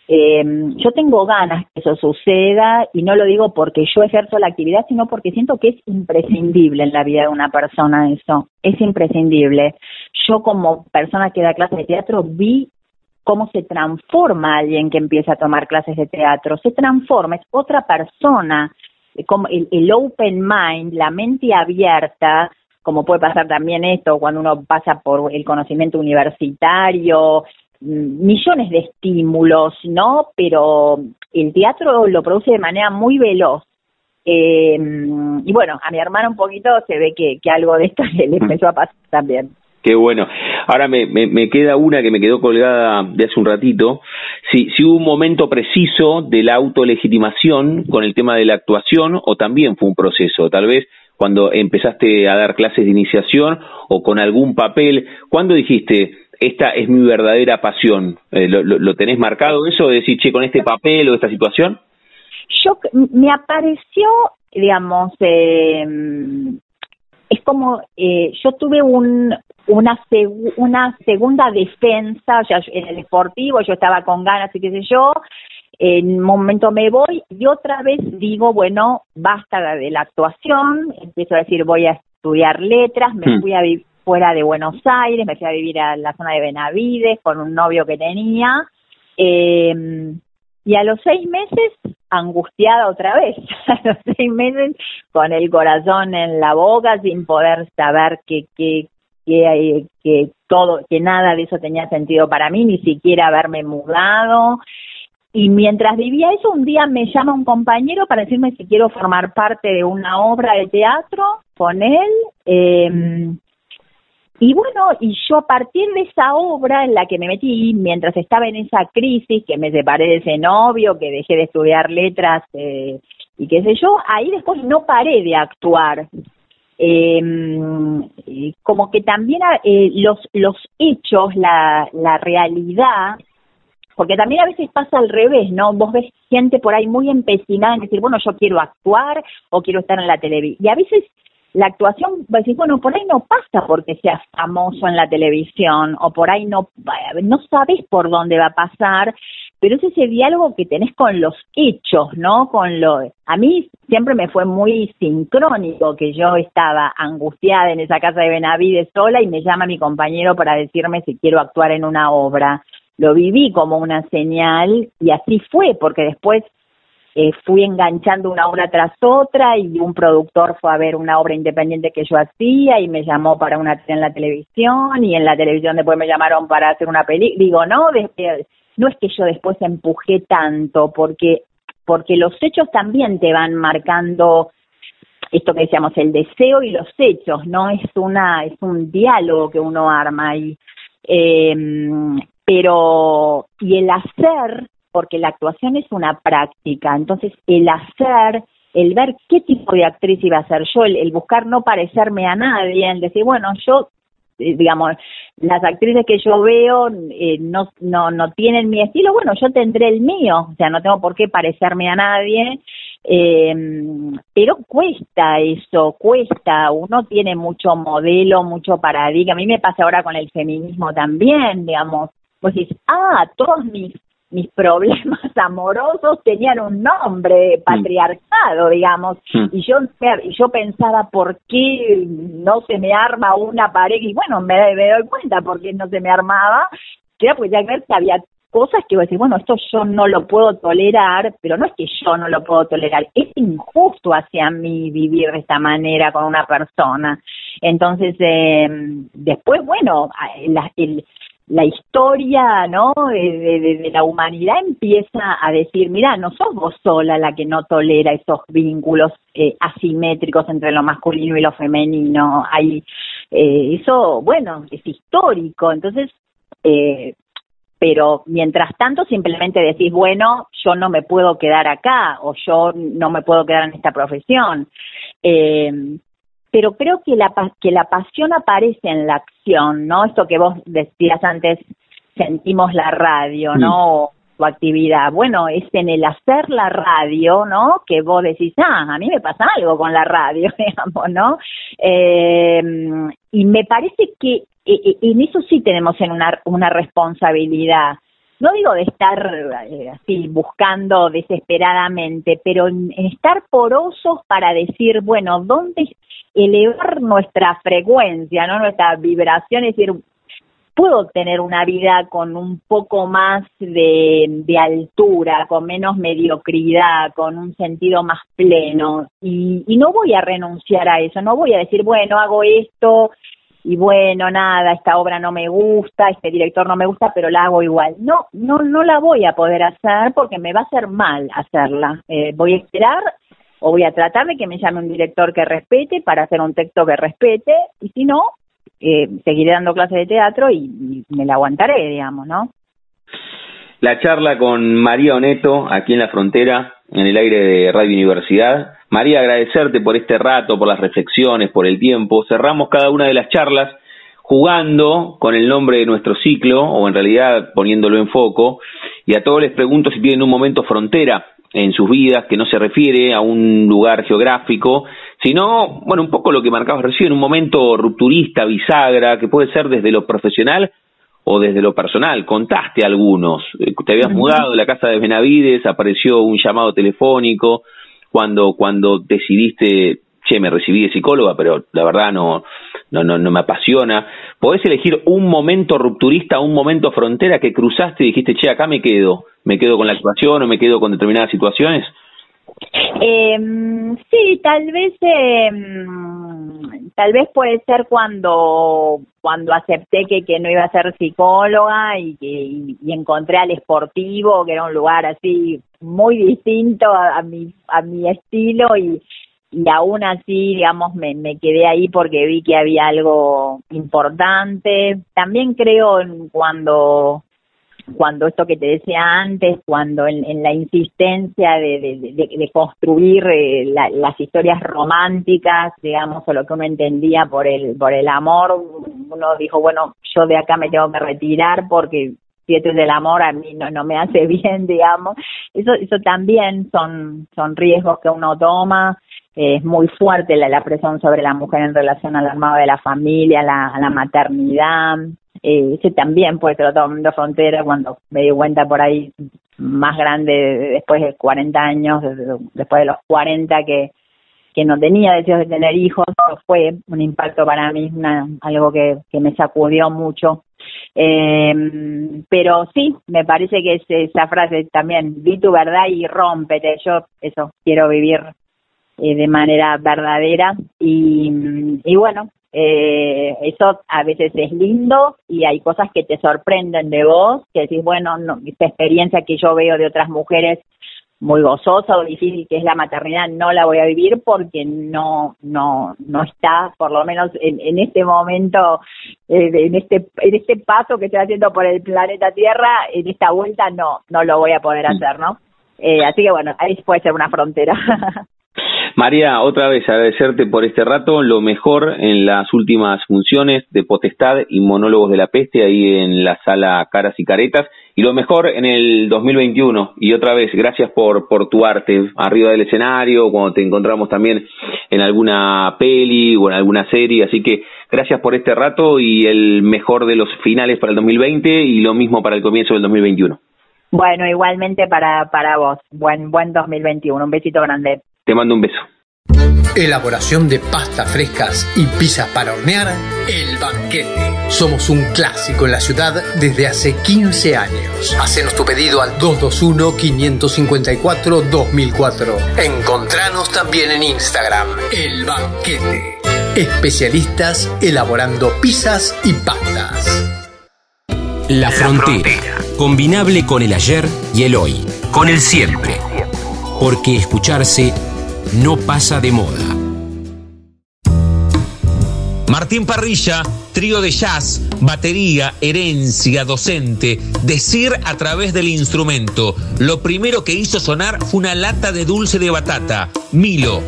Speaker 3: eh, yo tengo ganas que eso suceda y no lo digo porque yo ejerzo la actividad, sino porque siento que es imprescindible en la vida de una persona eso, es imprescindible. Yo como persona que da clases de teatro vi cómo se transforma alguien que empieza a tomar clases de teatro, se transforma, es otra persona, como el, el open mind, la mente abierta, como puede pasar también esto cuando uno pasa por el conocimiento universitario, millones de estímulos, ¿no? Pero el teatro lo produce de manera muy veloz. Eh, y bueno, a mi hermana un poquito se ve que, que algo de esto le, empezó a pasar también.
Speaker 2: Qué bueno. Ahora me, me, me, queda una que me quedó colgada de hace un ratito. Si, si hubo un momento preciso de la autolegitimación con el tema de la actuación o también fue un proceso, tal vez cuando empezaste a dar clases de iniciación o con algún papel, ¿cuándo dijiste, esta es mi verdadera pasión. Eh, lo, lo, tenés marcado eso de decir, che, con este papel o esta situación?
Speaker 3: Yo, me apareció, digamos, eh, es como, eh, yo tuve un, una, una segunda defensa, o sea, en el deportivo yo estaba con ganas y qué sé yo, en un momento me voy y otra vez digo, bueno, basta de la actuación, empiezo a decir, voy a estudiar letras, me hmm. fui a vivir fuera de Buenos Aires, me fui a vivir a la zona de Benavides con un novio que tenía Eh, y a los seis meses, angustiada otra vez, a los seis meses con el corazón en la boca, sin poder saber que, que, que, que todo, que nada de eso tenía sentido para mí, ni siquiera haberme mudado. Y mientras vivía eso, un día me llama un compañero para decirme si quiero formar parte de una obra de teatro con él. Eh, y bueno, y yo a partir de esa obra en la que me metí, mientras estaba en esa crisis, que me separé de ese novio, que dejé de estudiar letras eh, y qué sé yo, ahí después no paré de actuar. Eh, como que también eh, los, los hechos, la, la realidad, porque también a veces pasa al revés, ¿no? Vos ves gente por ahí muy empecinada en decir, bueno, yo quiero actuar o quiero estar en la televisión. Y a veces la actuación, va a decir, bueno, por ahí no pasa porque seas famoso en la televisión o por ahí no, no sabes por dónde va a pasar, pero es ese diálogo que tenés con los hechos, ¿no? Con lo, a mí siempre me fue muy sincrónico que yo estaba angustiada en esa casa de Benavides sola y me llama mi compañero para decirme si quiero actuar en una obra. Lo viví como una señal y así fue, porque después eh, fui enganchando una obra tras otra y un productor fue a ver una obra independiente que yo hacía y me llamó para una en la televisión y en la televisión después me llamaron para hacer una película. Digo, no, no es que yo después empujé tanto porque porque los hechos también te van marcando esto que decíamos el deseo y los hechos no es una es un diálogo que uno arma y eh, pero y el hacer porque la actuación es una práctica, entonces el hacer, el ver qué tipo de actriz iba a ser yo, el, buscar no parecerme a nadie, el decir, bueno, yo eh, digamos, las actrices que yo veo eh, no, no, no tienen mi estilo, bueno, yo tendré el mío, o sea, no tengo por qué parecerme a nadie, eh, pero cuesta eso, cuesta, uno tiene mucho modelo, mucho paradigma, a mí me pasa ahora con el feminismo también, digamos, pues dices, ah, todos mis mis problemas amorosos tenían un nombre mm. patriarcado, digamos, mm. y yo yo pensaba por qué no se me arma una pareja y bueno, me, me doy cuenta por qué no se me armaba, que era porque ya que había cosas que iba a decir, bueno, esto yo no lo puedo tolerar, pero no es que yo no lo puedo tolerar, es injusto hacia mí vivir de esta manera con una persona. Entonces, eh, después, bueno, la, el, la historia ¿no? De, la humanidad empieza a decir, mira, no sos vos sola la que no tolera esos vínculos eh, asimétricos entre lo masculino y lo femenino. Hay, eh, eso, bueno, es histórico. Entonces, eh, pero mientras tanto simplemente decís, bueno, yo no me puedo quedar acá o yo no me puedo quedar en esta profesión. Eh, pero creo que la, que la pasión aparece en la acción, ¿no? Esto que vos decías antes, sentimos la radio, ¿no? tu actividad. Bueno, es en el hacer la radio, ¿no? Que vos decís, ah, a mí me pasa algo con la radio, digamos, ¿no? Eh, y me parece que eh, eh, en eso sí tenemos en una, una responsabilidad. No digo de estar así buscando desesperadamente, pero en estar porosos para decir, bueno, ¿dónde elevar nuestra frecuencia, ¿no? Nuestra vibración, es decir, puedo tener una vida con un poco más de, altura, con menos mediocridad, con un sentido más pleno. Y, y no voy a renunciar a eso, no voy a decir, bueno, hago esto y bueno, nada, esta obra no me gusta, este director no me gusta, pero la hago igual. No, no, no la voy a poder hacer porque me va a hacer mal hacerla. Eh, voy a esperar o voy a tratar de que me llame un director que respete para hacer un texto que respete y si no, eh, seguiré dando clases de teatro y, me la aguantaré, digamos, ¿no?
Speaker 2: La charla con María Oneto aquí en la frontera, en el aire de Radio Universidad. María, agradecerte por este rato, por las reflexiones, por el tiempo. Cerramos cada una de las charlas jugando con el nombre de nuestro ciclo, o en realidad poniéndolo en foco, y a todos les pregunto si tienen un momento frontera en sus vidas, que no se refiere a un lugar geográfico, sino, bueno, un poco lo que marcabas recién, un momento rupturista, bisagra, que puede ser desde lo profesional o desde lo personal. Contaste algunos, eh, te habías mudado de la casa de Benavides, apareció un llamado telefónico, cuando, cuando decidiste che, me recibí de psicóloga, pero la verdad no, no, no, no me apasiona. ¿Podés elegir un momento rupturista, un momento frontera que cruzaste y dijiste, che, acá me quedo? ¿Me quedo con la actuación o me quedo con determinadas situaciones?
Speaker 3: Eh, sí, tal vez, eh, tal vez puede ser cuando cuando acepté que, que no iba a ser psicóloga y que y, encontré al esportivo, que era un lugar así muy distinto a, a mi a mi estilo y y aún así, digamos, me, quedé ahí porque vi que había algo importante. También creo en cuando cuando esto que te decía antes, cuando en, la insistencia de, de, construir eh, las historias románticas, digamos, o lo que uno entendía por el, por el amor, uno dijo, bueno, yo de acá me tengo que retirar porque si esto es del amor a mí no, no me hace bien, digamos. Eso, eso también son, son riesgos que uno toma. Es muy fuerte la, la presión sobre la mujer en relación al armado de la familia, la, a la maternidad, eh, ese también pues lo tomando frontera cuando me di cuenta por ahí más grande después de 40 años, después de los 40 que, que no tenía deseos de tener hijos, fue un impacto para mí, una, algo que, que me sacudió mucho. Eh, pero sí, me parece que es esa frase también, di tu verdad y rómpete, yo eso quiero vivir eh, de manera verdadera. Y, y bueno, eh, eso a veces es lindo y hay cosas que te sorprenden de vos, que decís, bueno, no, esta experiencia que yo veo de otras mujeres muy gozosa o difícil que es la maternidad no la voy a vivir porque no no no está por lo menos en, en este momento eh, en este en este paso que estoy haciendo por el planeta Tierra en esta vuelta no no lo voy a poder mm. hacer no eh, así que bueno ahí puede ser una frontera
Speaker 2: María, otra vez agradecerte por este rato, lo mejor en las últimas funciones de Potestad y Monólogos de la Peste ahí en la sala Caras y Caretas. Y lo mejor en el 2021 y otra vez gracias por por tu arte arriba del escenario cuando te encontramos también en alguna peli o en alguna serie. Así que gracias por este rato y el mejor de los finales para el 2020 y lo mismo para el comienzo del 2021
Speaker 3: bueno igualmente para para vos. Buen buen 2021 un besito grande
Speaker 2: te mando un beso.
Speaker 4: Elaboración de pastas frescas y pizzas para hornear, El Banquete. Somos un clásico en la ciudad desde hace 15 años. Hacenos tu pedido al 221-554-2004. Encontranos también en Instagram, El Banquete. Especialistas elaborando pizzas y pastas.
Speaker 5: La, frontera, combinable con el ayer y el hoy, con el siempre. Porque escucharse no pasa de moda.
Speaker 1: Martín Parrilla, trío de jazz, batería, herencia, docente, decir a través del instrumento. Lo primero que hizo sonar fue una lata de dulce de batata, Milo,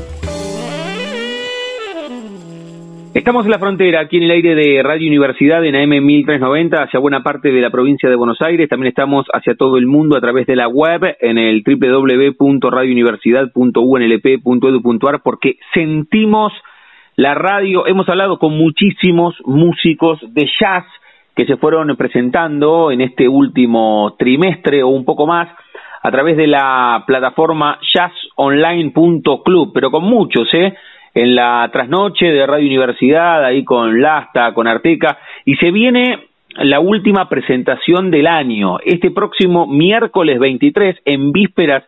Speaker 2: Estamos en la frontera, aquí en el aire de Radio Universidad en AM 1390, hacia buena parte de la provincia de Buenos Aires. También estamos hacia todo el mundo a través de la web en el www.radiouniversidad.unlp.edu.ar porque sentimos la radio. Hemos hablado con muchísimos músicos de jazz que se fueron presentando en este último trimestre o un poco más a través de la plataforma jazzonline.club, pero con muchos, ¿eh? En la trasnoche de Radio Universidad, ahí con Lasta, con Arteca, y se viene la última presentación del año, este próximo miércoles 23, en vísperas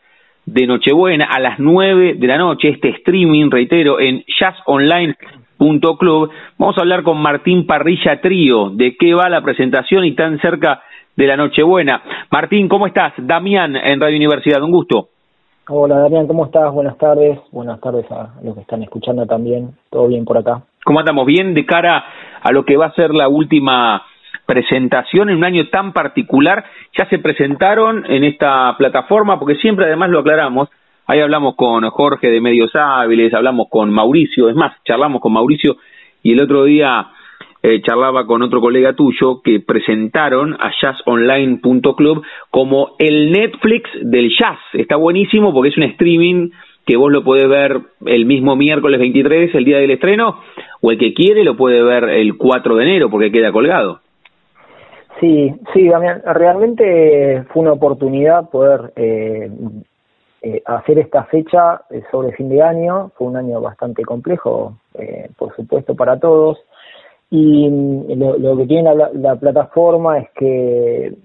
Speaker 2: de Nochebuena, a las 9 de la noche, este streaming, reitero, en jazzonline.club. Vamos a hablar con Martín Parrilla Trío, de qué va la presentación y tan cerca de la Nochebuena. Martín, ¿cómo estás? Damián, en Radio Universidad, un gusto.
Speaker 6: Hola Damián, ¿cómo estás? Buenas tardes. Buenas tardes a los que están escuchando también. ¿Todo bien por acá?
Speaker 2: ¿Cómo andamos? Bien de cara a lo que va a ser la última presentación en un año tan particular. Ya se presentaron en esta plataforma, porque siempre además lo aclaramos. Ahí hablamos con Jorge de Medios Hábiles, hablamos con Mauricio, es más, charlamos con Mauricio y el otro día eh, charlaba con otro colega tuyo que presentaron a jazzonline.club como el Netflix del jazz. Está buenísimo porque es un streaming que vos lo podés ver el mismo miércoles 23, el día del estreno, o el que quiere lo puede ver el 4 de enero porque queda colgado.
Speaker 6: Sí, sí, Damián, realmente fue una oportunidad poder eh, eh, hacer esta fecha eh, sobre fin de año. Fue un año bastante complejo, eh, por supuesto, para todos. Y mm, lo, que tiene la, plataforma es que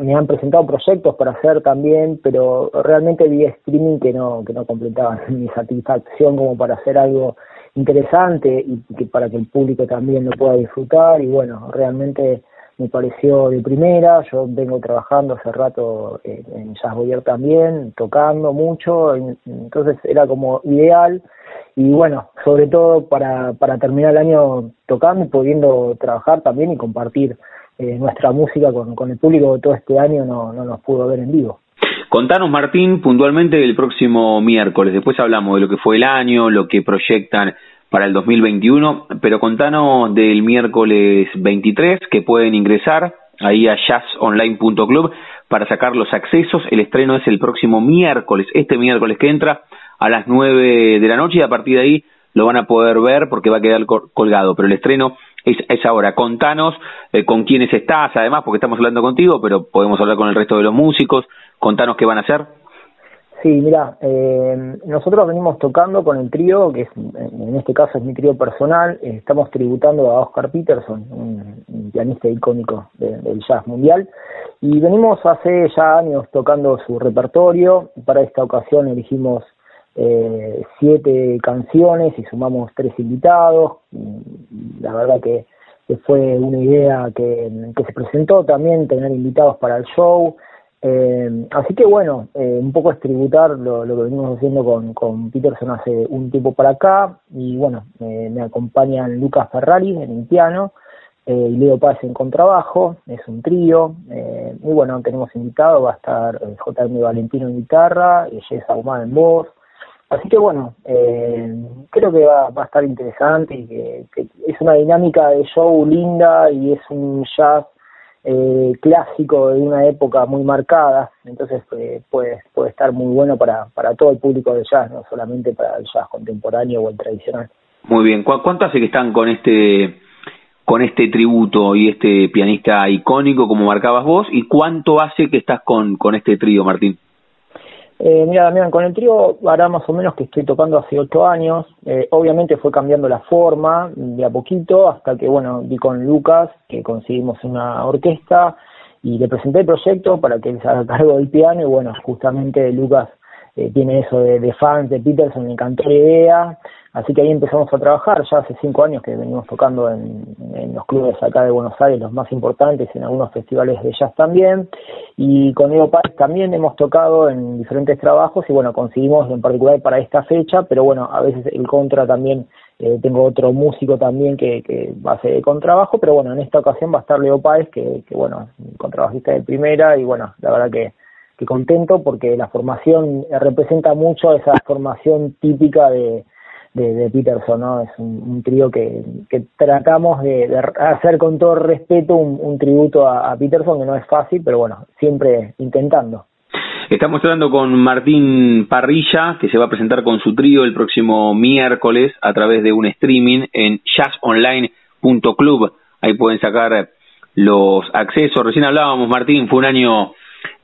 Speaker 6: me han presentado proyectos para hacer también, pero realmente vi streaming que no que no completaban mi satisfacción como para hacer algo interesante y que para que el público también lo pueda disfrutar. Y bueno, realmente me pareció de primera, yo vengo trabajando hace rato en Jazz Boyer también, tocando mucho, entonces era como ideal y bueno, sobre todo para, para terminar el año tocando y pudiendo trabajar también y compartir eh, nuestra música con, con el público que todo este año no, no nos pudo ver en vivo.
Speaker 2: Contanos, Martín, puntualmente el próximo miércoles. Después hablamos de lo que fue el año, lo que proyectan para el 2021, pero contanos del miércoles 23 que pueden ingresar ahí a jazzonline.club para sacar los accesos. El estreno es el próximo miércoles, este miércoles que entra a las 9 de la noche y a partir de ahí lo van a poder ver porque va a quedar colgado, pero el estreno es, es ahora. Contanos eh, con quiénes estás, además, porque estamos hablando contigo, pero podemos hablar con el resto de los músicos. Contanos qué van a hacer.
Speaker 6: Sí, mira, eh, nosotros venimos tocando con el trío, que es, en este caso es mi trío personal, eh, estamos tributando a Oscar Peterson, un, pianista icónico del jazz mundial, y venimos hace ya años tocando su repertorio, para esta ocasión elegimos eh, siete canciones y sumamos tres invitados, la verdad que, fue una idea que se presentó también, tener invitados para el show, eh, así que bueno, eh, un poco es tributar lo, que venimos haciendo con, con, Peterson hace un tiempo para acá y bueno, me acompañan Lucas Ferrari en el piano eh, y Leo Paz en contrabajo, es un trío eh, y bueno, tenemos invitado, va a estar JM Valentino en guitarra y Jess Ahumada en voz. Así que bueno, creo que va, va, a estar interesante y que es una dinámica de show linda y es un jazz eh, clásico de una época muy marcada, entonces eh, puede, puede estar muy bueno para, para todo el público del jazz, no solamente para el jazz contemporáneo o el tradicional.
Speaker 2: Muy bien, ¿cuánto hace que están con este con este tributo y este pianista icónico como marcabas vos y cuánto hace que estás con, con este trío, Martín?
Speaker 6: Eh, mira, Damián, con el trío hará más o menos que estoy tocando hace ocho años. Eh, obviamente fue cambiando la forma de a poquito hasta que, bueno, vi con Lucas que conseguimos una orquesta y le presenté el proyecto para que él se haga cargo del piano y, bueno, justamente Lucas eh, tiene eso de, fans de Peterson, me encantó la idea. Así que ahí empezamos a trabajar, ya hace cinco años que venimos tocando en, los clubes acá de Buenos Aires, los más importantes, en algunos festivales de jazz también, y con Evo Páez también hemos tocado en diferentes trabajos y bueno, conseguimos en particular para esta fecha, pero bueno, a veces el contra también, eh, tengo otro músico también que, que ser de contrabajo, pero bueno, en esta ocasión va a estar Leo Páez, que, que bueno, contrabajista de primera y bueno, la verdad que que contento porque la formación representa mucho esa formación típica de, de, Peterson, ¿no? Es un, trío que, que tratamos de, hacer con todo respeto un, tributo a, Peterson, que no es fácil, pero bueno, siempre intentando.
Speaker 2: Estamos hablando con Martín Parrilla, que se va a presentar con su trío el próximo miércoles a través de un streaming en jazzonline.club. Ahí pueden sacar los accesos. Recién hablábamos, Martín, fue un año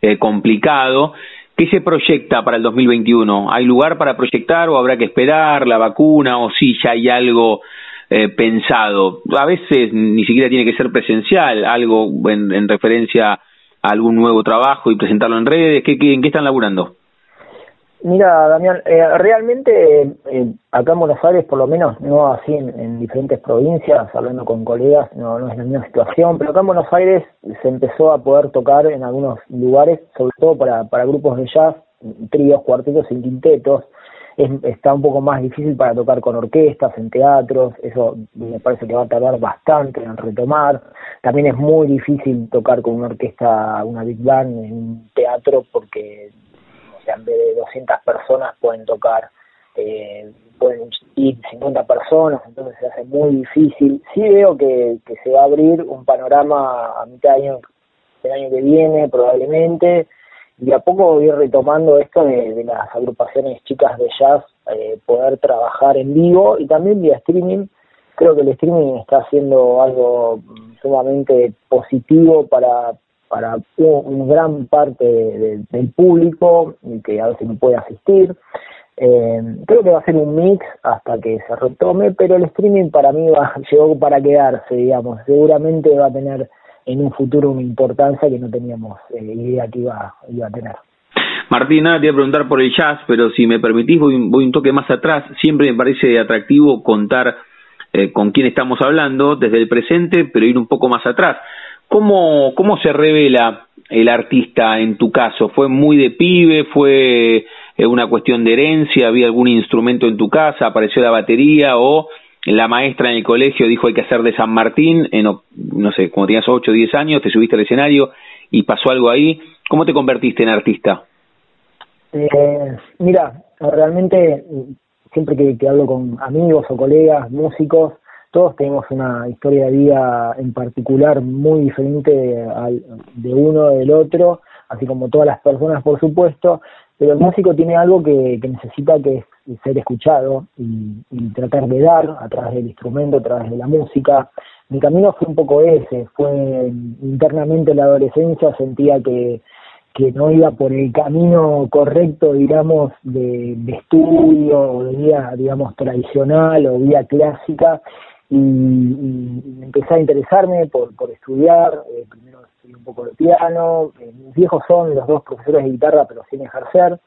Speaker 2: eh, complicado. ¿Qué se proyecta para el 2021? ¿Hay lugar para proyectar o habrá que esperar la vacuna o si ya hay algo eh, pensado? A veces ni siquiera tiene que ser presencial, algo en, referencia a algún nuevo trabajo y presentarlo en redes. ¿Qué, en qué están laburando?
Speaker 6: Mira, Damián, eh, realmente eh, acá en Buenos Aires, por lo menos, no así en, diferentes provincias, hablando con colegas, no, no es la misma situación, pero acá en Buenos Aires se empezó a poder tocar en algunos lugares, sobre todo para, para grupos de jazz, tríos, cuartetos y quintetos. Es, está un poco más difícil para tocar con orquestas, en teatros, eso me parece que va a tardar bastante en retomar. También es muy difícil tocar con una orquesta, una big band en un teatro porque en vez de 200 personas pueden tocar, eh, pueden ir 50 personas, entonces se hace muy difícil. Sí veo que, que se va a abrir un panorama a mitad de año, del año que viene probablemente, y a poco voy retomando esto de, las agrupaciones chicas de jazz, eh, poder trabajar en vivo y también vía streaming. Creo que el streaming está haciendo algo sumamente positivo para para una gran parte del público que a veces no puede asistir. Eh, creo que va a ser un mix hasta que se retome, pero el streaming para mí va, llegó para quedarse, digamos. Seguramente va a tener en un futuro una importancia que no teníamos eh, idea que iba, iba a tener.
Speaker 2: Martín, nada te iba a preguntar por el jazz, pero si me permitís voy, voy un toque más atrás. Siempre me parece atractivo contar eh, con quién estamos hablando desde el presente, pero ir un poco más atrás. ¿Cómo, ¿Cómo se revela el artista en tu caso? ¿Fue muy de pibe? ¿Fue eh, una cuestión de herencia? ¿Había algún instrumento en tu casa? ¿Apareció la batería? ¿O la maestra en el colegio dijo hay que hacer de San Martín, en, no sé, cuando tenías 8 o 10 años, te subiste al escenario y pasó algo ahí. ¿Cómo te convertiste en artista?
Speaker 6: Eh, mira, realmente siempre que, hablo con amigos o colegas, músicos, todos tenemos una historia de vida en particular muy diferente al, de uno del otro, así como todas las personas, por supuesto, pero el músico tiene algo que, que necesita que es ser escuchado y, tratar de dar a través del instrumento, a través de la música. Mi camino fue un poco ese, fue internamente en la adolescencia, sentía que, que no iba por el camino correcto, digamos, de, de estudio o de vía, digamos, tradicional o vía clásica y, y empecé a interesarme por, por estudiar, eh, primero un poco de piano, eh, mis viejos son los dos profesores de guitarra pero sin ejercer,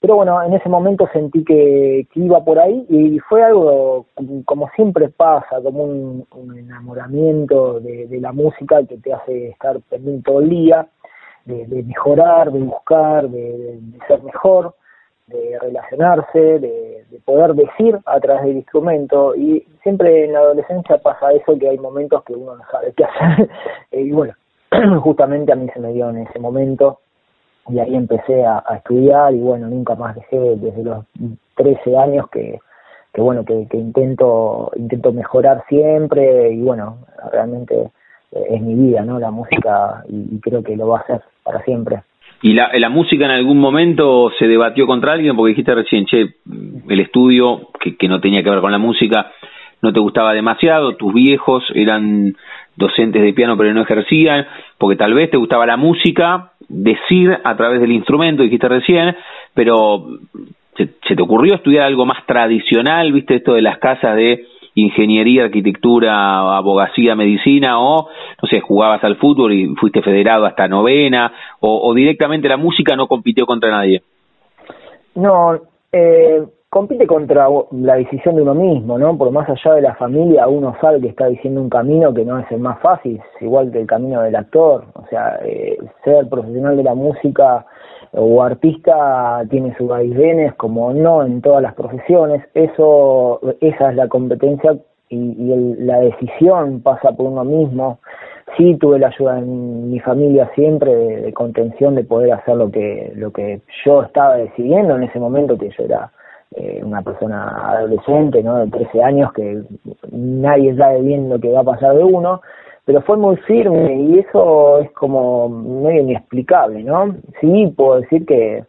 Speaker 6: pero bueno, en ese momento sentí que, iba por ahí y fue algo como siempre pasa, como un, enamoramiento de, la música que te hace estar pendiente todo el día, de, mejorar, de buscar, de, ser mejor, de relacionarse, de, poder decir a través del instrumento. Y siempre en la adolescencia pasa eso, que hay momentos que uno no sabe qué hacer. y bueno, justamente a mí se me dio en ese momento y ahí empecé a, estudiar y bueno, nunca más dejé desde los 13 años que, que bueno, que, intento, intento mejorar siempre y bueno, realmente es mi vida, ¿no? La música y, creo que lo va a hacer para siempre.
Speaker 2: ¿Y la, música en algún momento se debatió contra alguien? Porque dijiste recién, che, el estudio, que, que no tenía que ver con la música, no te gustaba demasiado, tus viejos eran docentes de piano pero no ejercían, porque tal vez te gustaba la música, decir a través del instrumento, dijiste recién, pero ¿se, te ocurrió estudiar algo más tradicional, viste esto de las casas de ingeniería, arquitectura, abogacía, medicina, o, no sé, jugabas al fútbol y fuiste federado hasta novena, o, o directamente la música no compitió contra nadie?
Speaker 6: No, eh, compite contra la decisión de uno mismo, ¿no? Por más allá de la familia, uno sabe que está diciendo un camino que no es el más fácil, igual que el camino del actor. O sea, eh, ser profesional de la música o artista tiene sus vaivenes, como no en todas las profesiones. Eso, esa es la competencia y, la decisión pasa por uno mismo. Sí tuve la ayuda en mi familia siempre de, de contención de poder hacer lo que lo que yo estaba decidiendo en ese momento que yo era eh, una persona adolescente, ¿no? De 13 años que nadie sabe bien lo que va a pasar de uno, pero fue muy firme y eso es como medio inexplicable, ¿no? Sí, puedo decir que,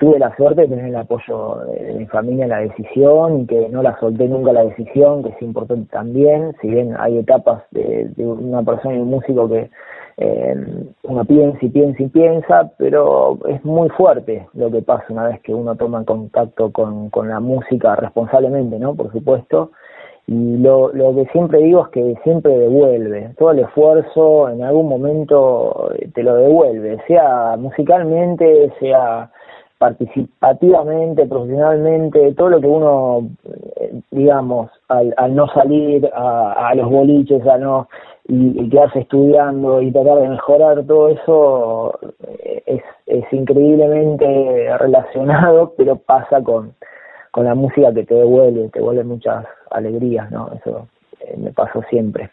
Speaker 6: tuve la suerte de tener el apoyo de, mi familia en la decisión y que no la solté nunca la decisión, que es importante también, si bien hay etapas de, una persona y un músico que eh, uno piensa y piensa y piensa, pero es muy fuerte lo que pasa una vez que uno toma contacto con, con la música responsablemente, ¿no? Por supuesto. Y lo, lo que siempre digo es que siempre devuelve, todo el esfuerzo en algún momento te lo devuelve, sea musicalmente, sea participativamente, profesionalmente, todo lo que uno, eh, digamos, al, al no salir a, los boliches, a no y, quedarse estudiando y tratar de mejorar todo eso eh, es, es increíblemente relacionado, pero pasa con, con la música que te devuelve, te devuelve muchas alegrías, ¿no? Eso eh, me pasó siempre.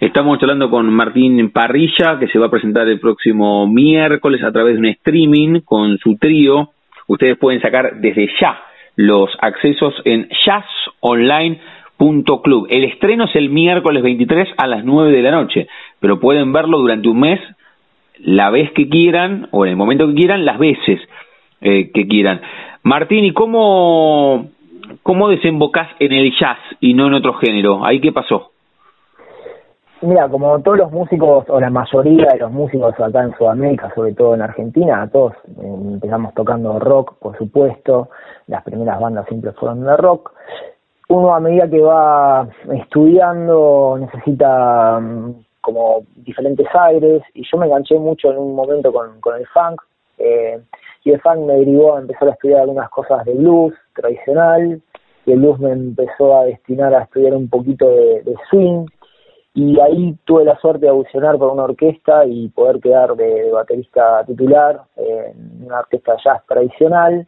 Speaker 2: Estamos hablando con Martín Parrilla, que se va a presentar el próximo miércoles a través de un streaming con su trío. Ustedes pueden sacar desde ya los accesos en jazzonline.com Punto Club. El estreno es el miércoles 23 a las 9 de la noche, pero pueden verlo durante un mes, la vez que quieran, o en el momento que quieran, las veces eh, que quieran. Martín, ¿y cómo, cómo desembocás en el jazz y no en otro género? ¿Ahí qué pasó?
Speaker 6: Mira, como todos los músicos, o la mayoría de los músicos acá en Sudamérica, sobre todo en Argentina, todos eh, empezamos tocando rock, por supuesto, las primeras bandas siempre fueron de rock. Uno a medida que va estudiando necesita mm, como diferentes aires, y yo me enganché mucho en un momento con, el funk, eh, y el funk me derivó a empezar a estudiar algunas cosas de blues tradicional, y el blues me empezó a destinar a estudiar un poquito de swing, y ahí tuve la suerte de audicionar por una orquesta y poder quedar de, baterista titular en una orquesta jazz tradicional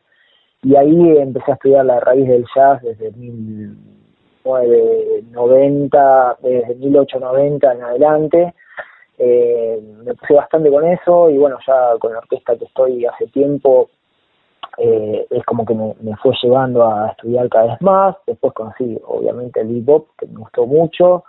Speaker 6: y ahí empecé a estudiar la raíz del jazz desde 1990, desde 1890 en adelante. Eh, me puse bastante con eso y bueno, ya con la orquesta que estoy hace tiempo eh, es como que me, fue llevando a estudiar cada vez más. Después conocí obviamente el bebop, que me gustó mucho.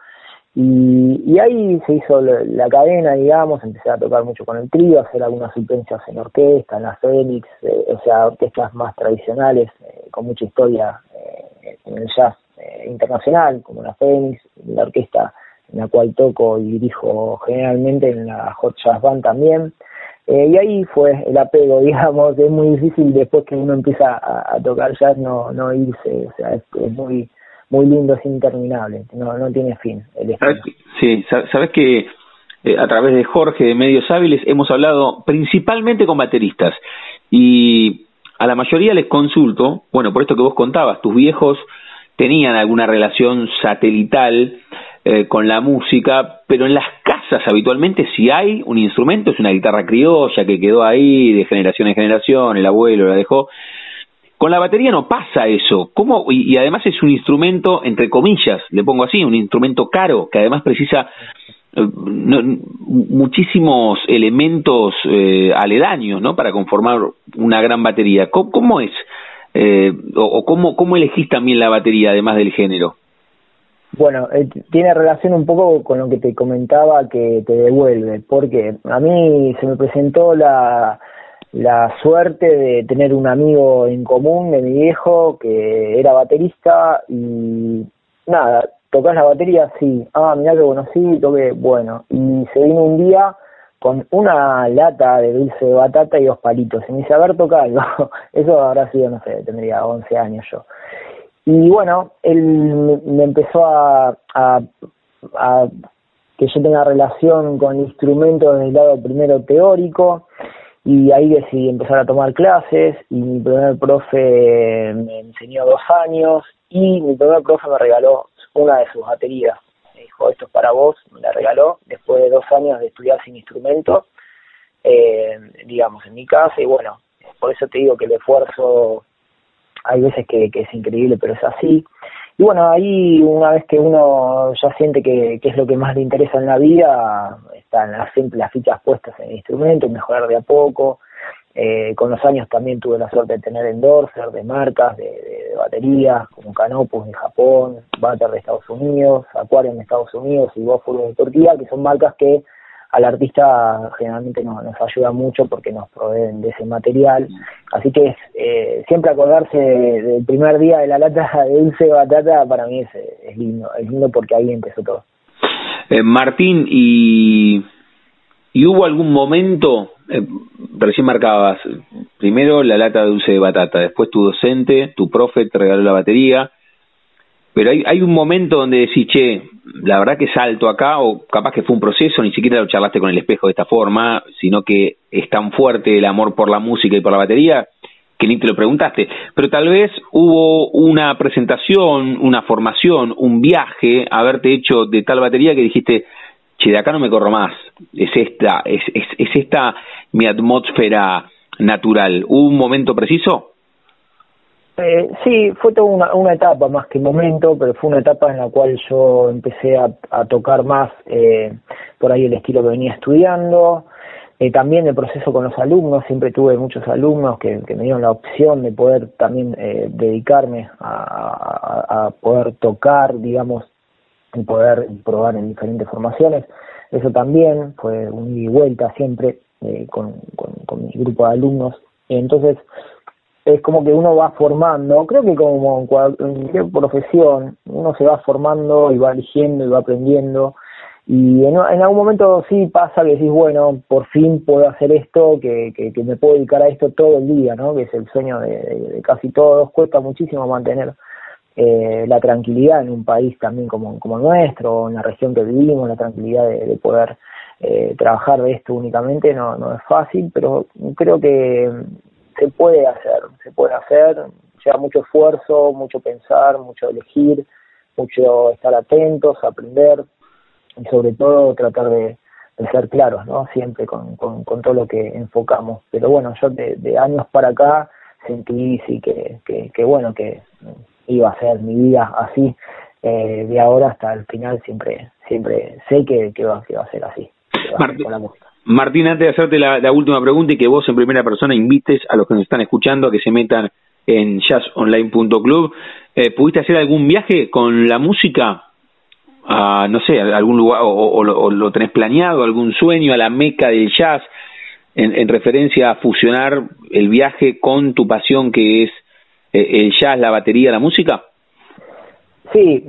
Speaker 6: Y, ahí se hizo la, cadena, digamos, empecé a tocar mucho con el trío, hacer algunas suplencias en orquesta, en la Fénix, eh, o sea, orquestas más tradicionales, eh, con mucha historia en el jazz internacional, como la Fénix, la orquesta en la cual toco y dirijo generalmente en la Hot Jazz Band también. y ahí fue el apego, digamos, es muy difícil después que uno empieza a, tocar jazz no, no irse, o sea, es muy muy lindo, es interminable, no, no tiene fin. El
Speaker 2: sí, sabes que eh, a través de Jorge de Medios Hábiles hemos hablado principalmente con bateristas y a la mayoría les consulto, bueno, por esto que vos contabas, tus viejos tenían alguna relación satelital eh, con la música, pero en las casas habitualmente si hay un instrumento es una guitarra criolla que quedó ahí de generación en generación, el abuelo la dejó, con la batería no pasa eso. ¿Cómo? Y, además es un instrumento, entre comillas, le pongo así, un instrumento caro, que además precisa eh, muchísimos elementos eh, aledaños, ¿no? Para conformar una gran batería. ¿Cómo, es? Eh, o, cómo, cómo elegís también la batería, además del género?
Speaker 6: Bueno, tiene relación un poco con lo que te comentaba que te devuelve, porque a mí se me presentó la, la suerte de tener un amigo en común de mi viejo que era baterista y nada, tocas la batería, sí, ah, mira que bueno, sí, toqué, bueno, y se vino un día con una lata de dulce de batata y dos palitos, y me dice, a ver, toca algo, eso habrá sido, no sé, tendría 11 años yo. Y bueno, él me empezó a, a, que yo tenga relación con instrumentos desde el lado primero teórico, y ahí decidí empezar a tomar clases y mi primer profe me enseñó dos años y mi primer profe me regaló una de sus baterías. Me dijo, esto es para vos, me la regaló después de dos años de estudiar sin instrumento, eh, digamos, en mi casa y bueno, por eso te digo que el esfuerzo hay veces que, que es increíble, pero es así. Y bueno, ahí una vez que uno ya siente que, es lo que más le interesa en la vida, están las, las fichas puestas en el instrumento, mejorar de a poco. Eh, con los años también tuve la suerte de tener endorser de marcas, de, baterías, como Canopus de Japón, Bater de Estados Unidos, Aquarium de Estados Unidos y Bofur de Turquía, que son marcas que al artista generalmente nos, ayuda mucho porque nos proveen de ese material. Así que eh, siempre acordarse del primer día de la lata de dulce de batata para mí es, es lindo, es lindo porque ahí empezó todo.
Speaker 2: Eh, Martín, y, ¿y hubo algún momento, eh, recién marcabas, primero la lata de dulce de batata, después tu docente, tu profe te regaló la batería, pero hay, hay un momento donde decís, che, la verdad que salto acá, o capaz que fue un proceso, ni siquiera lo charlaste con el espejo de esta forma, sino que es tan fuerte el amor por la música y por la batería que ni te lo preguntaste, pero tal vez hubo una presentación, una formación, un viaje, haberte hecho de tal batería que dijiste, che, de acá no me corro más, es esta, es, es, es esta mi atmósfera natural. ¿Hubo un momento preciso?
Speaker 6: Eh, sí, fue toda una, una, etapa más que momento, pero fue una etapa en la cual yo empecé a, tocar más eh, por ahí el estilo que venía estudiando. Eh, también el proceso con los alumnos, siempre tuve muchos alumnos que, me dieron la opción de poder también eh, dedicarme a, a, poder tocar, digamos, y poder probar en diferentes formaciones. Eso también fue un vuelta siempre eh, con, con, con mi grupo de alumnos. Entonces, es como que uno va formando, creo que como en cualquier profesión, uno se va formando y va eligiendo y va aprendiendo, Y en, algún momento sí pasa que decís, bueno, por fin puedo hacer esto, que, que, me puedo dedicar a esto todo el día, ¿no? Que es el sueño de, casi todos. Cuesta muchísimo mantener eh, la tranquilidad en un país también como, como nuestro, en la región que vivimos, la tranquilidad de, poder eh, trabajar de esto únicamente no, no es fácil, pero creo que se puede hacer, se puede hacer, lleva mucho esfuerzo, mucho pensar, mucho elegir, mucho estar atentos, aprender y sobre todo tratar de, ser claros, ¿no? Siempre con, con, todo lo que enfocamos. Pero bueno, yo de, años para acá sentí sí que, que, bueno, que iba a ser mi vida así, eh, de ahora hasta el final siempre siempre sé que, que, va, a ser así.
Speaker 2: Martín, antes de hacerte la, última pregunta y que vos en primera persona invites a los que nos están escuchando a que se metan en jazzonline.club, eh, ¿pudiste hacer algún viaje con la música? A, no sé, algún lugar, o, lo, tenés planeado, algún sueño a la meca del jazz, en, referencia a fusionar el viaje con tu pasión que es eh, el jazz, la batería, la música?
Speaker 6: Sí,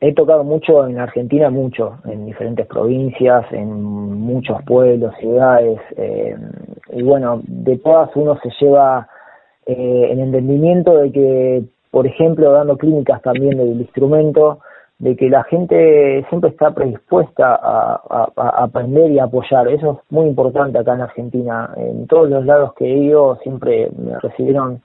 Speaker 6: he tocado mucho en Argentina, mucho, en diferentes provincias, en muchos pueblos, ciudades, eh, y bueno, de todas uno se lleva eh, el entendimiento de que, por ejemplo, dando clínicas también del instrumento, de que la gente siempre está predispuesta a, aprender y apoyar. Eso es muy importante acá en Argentina. En todos los lados que he ido siempre me recibieron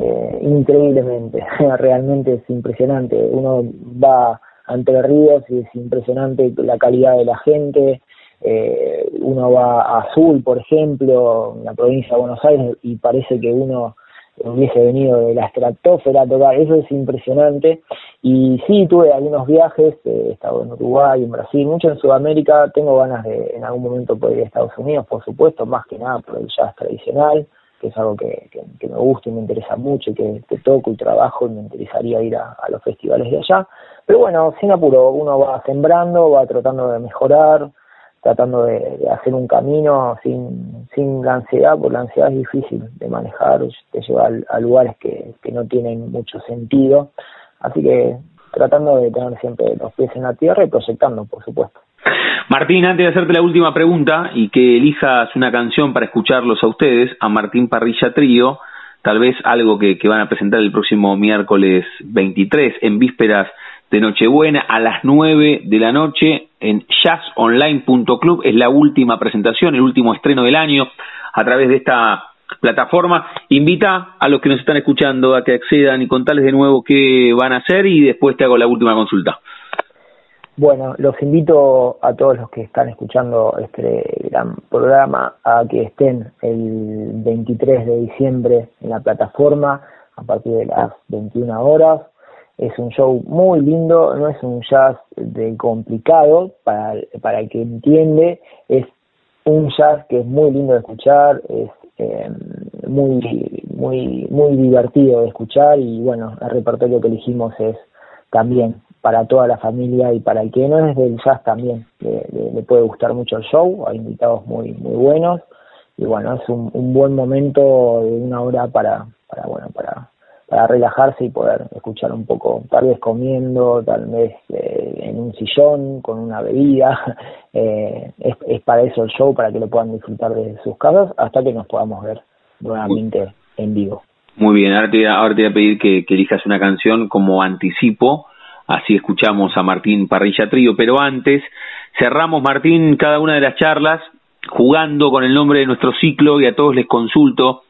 Speaker 6: eh, increíblemente. Realmente es impresionante. Uno va ante Ríos y es impresionante la calidad de la gente. Eh, uno va a Azul, por ejemplo, en la provincia de Buenos Aires, y parece que uno hubiese venido de la estratosfera a tocar, eso es impresionante. Y sí, tuve algunos viajes, he estado en Uruguay, en Brasil, mucho en Sudamérica, tengo ganas de en algún momento poder ir a Estados Unidos, por supuesto, más que nada por el jazz tradicional, que es algo que, que, me gusta y me interesa mucho y que, toco y trabajo y me interesaría ir a, a los festivales de allá. Pero bueno, sin apuro, uno va sembrando, va tratando de mejorar, tratando de, hacer un camino sin, sin la ansiedad, porque la ansiedad es difícil de manejar, te lleva a, lugares que, que no tienen mucho sentido, así que tratando de tener siempre los pies en la tierra y proyectando, por supuesto.
Speaker 2: Martín, antes de hacerte la última pregunta y que elijas una canción para escucharlos a ustedes, a Martín Parrilla Trío, tal vez algo que, que van a presentar el próximo miércoles 23 en vísperas de Nochebuena a las 9 de la noche en jazzonline.club. Es la última presentación, el último estreno del año a través de esta plataforma. Invita a los que nos están escuchando a que accedan y contales de nuevo qué van a hacer y después te hago la última consulta.
Speaker 6: Bueno, los invito a todos los que están escuchando este gran programa a que estén el 23 de diciembre en la plataforma a partir de las 21 horas. Es un show muy lindo, no es un jazz de complicado para, para el que entiende, es un jazz que es muy lindo de escuchar, es em, muy, muy, muy divertido de escuchar y bueno, el repertorio que elegimos es también para toda la familia y para el que no es del jazz también le, puede gustar mucho el show, hay invitados muy, muy buenos y bueno, es un, buen momento de una hora para, para bueno, para para relajarse y poder escuchar un poco, tal vez comiendo, tal vez eh, en un sillón, con una bebida. Eh, es, para eso el show, para que lo puedan disfrutar de sus casas, hasta que nos podamos ver nuevamente en vivo.
Speaker 2: Muy bien, ahora te, voy a pedir que, elijas una canción como anticipo, así escuchamos a Martín Parrilla Trío, pero antes cerramos, Martín, cada una de las charlas jugando con el nombre de nuestro ciclo y a todos les consulto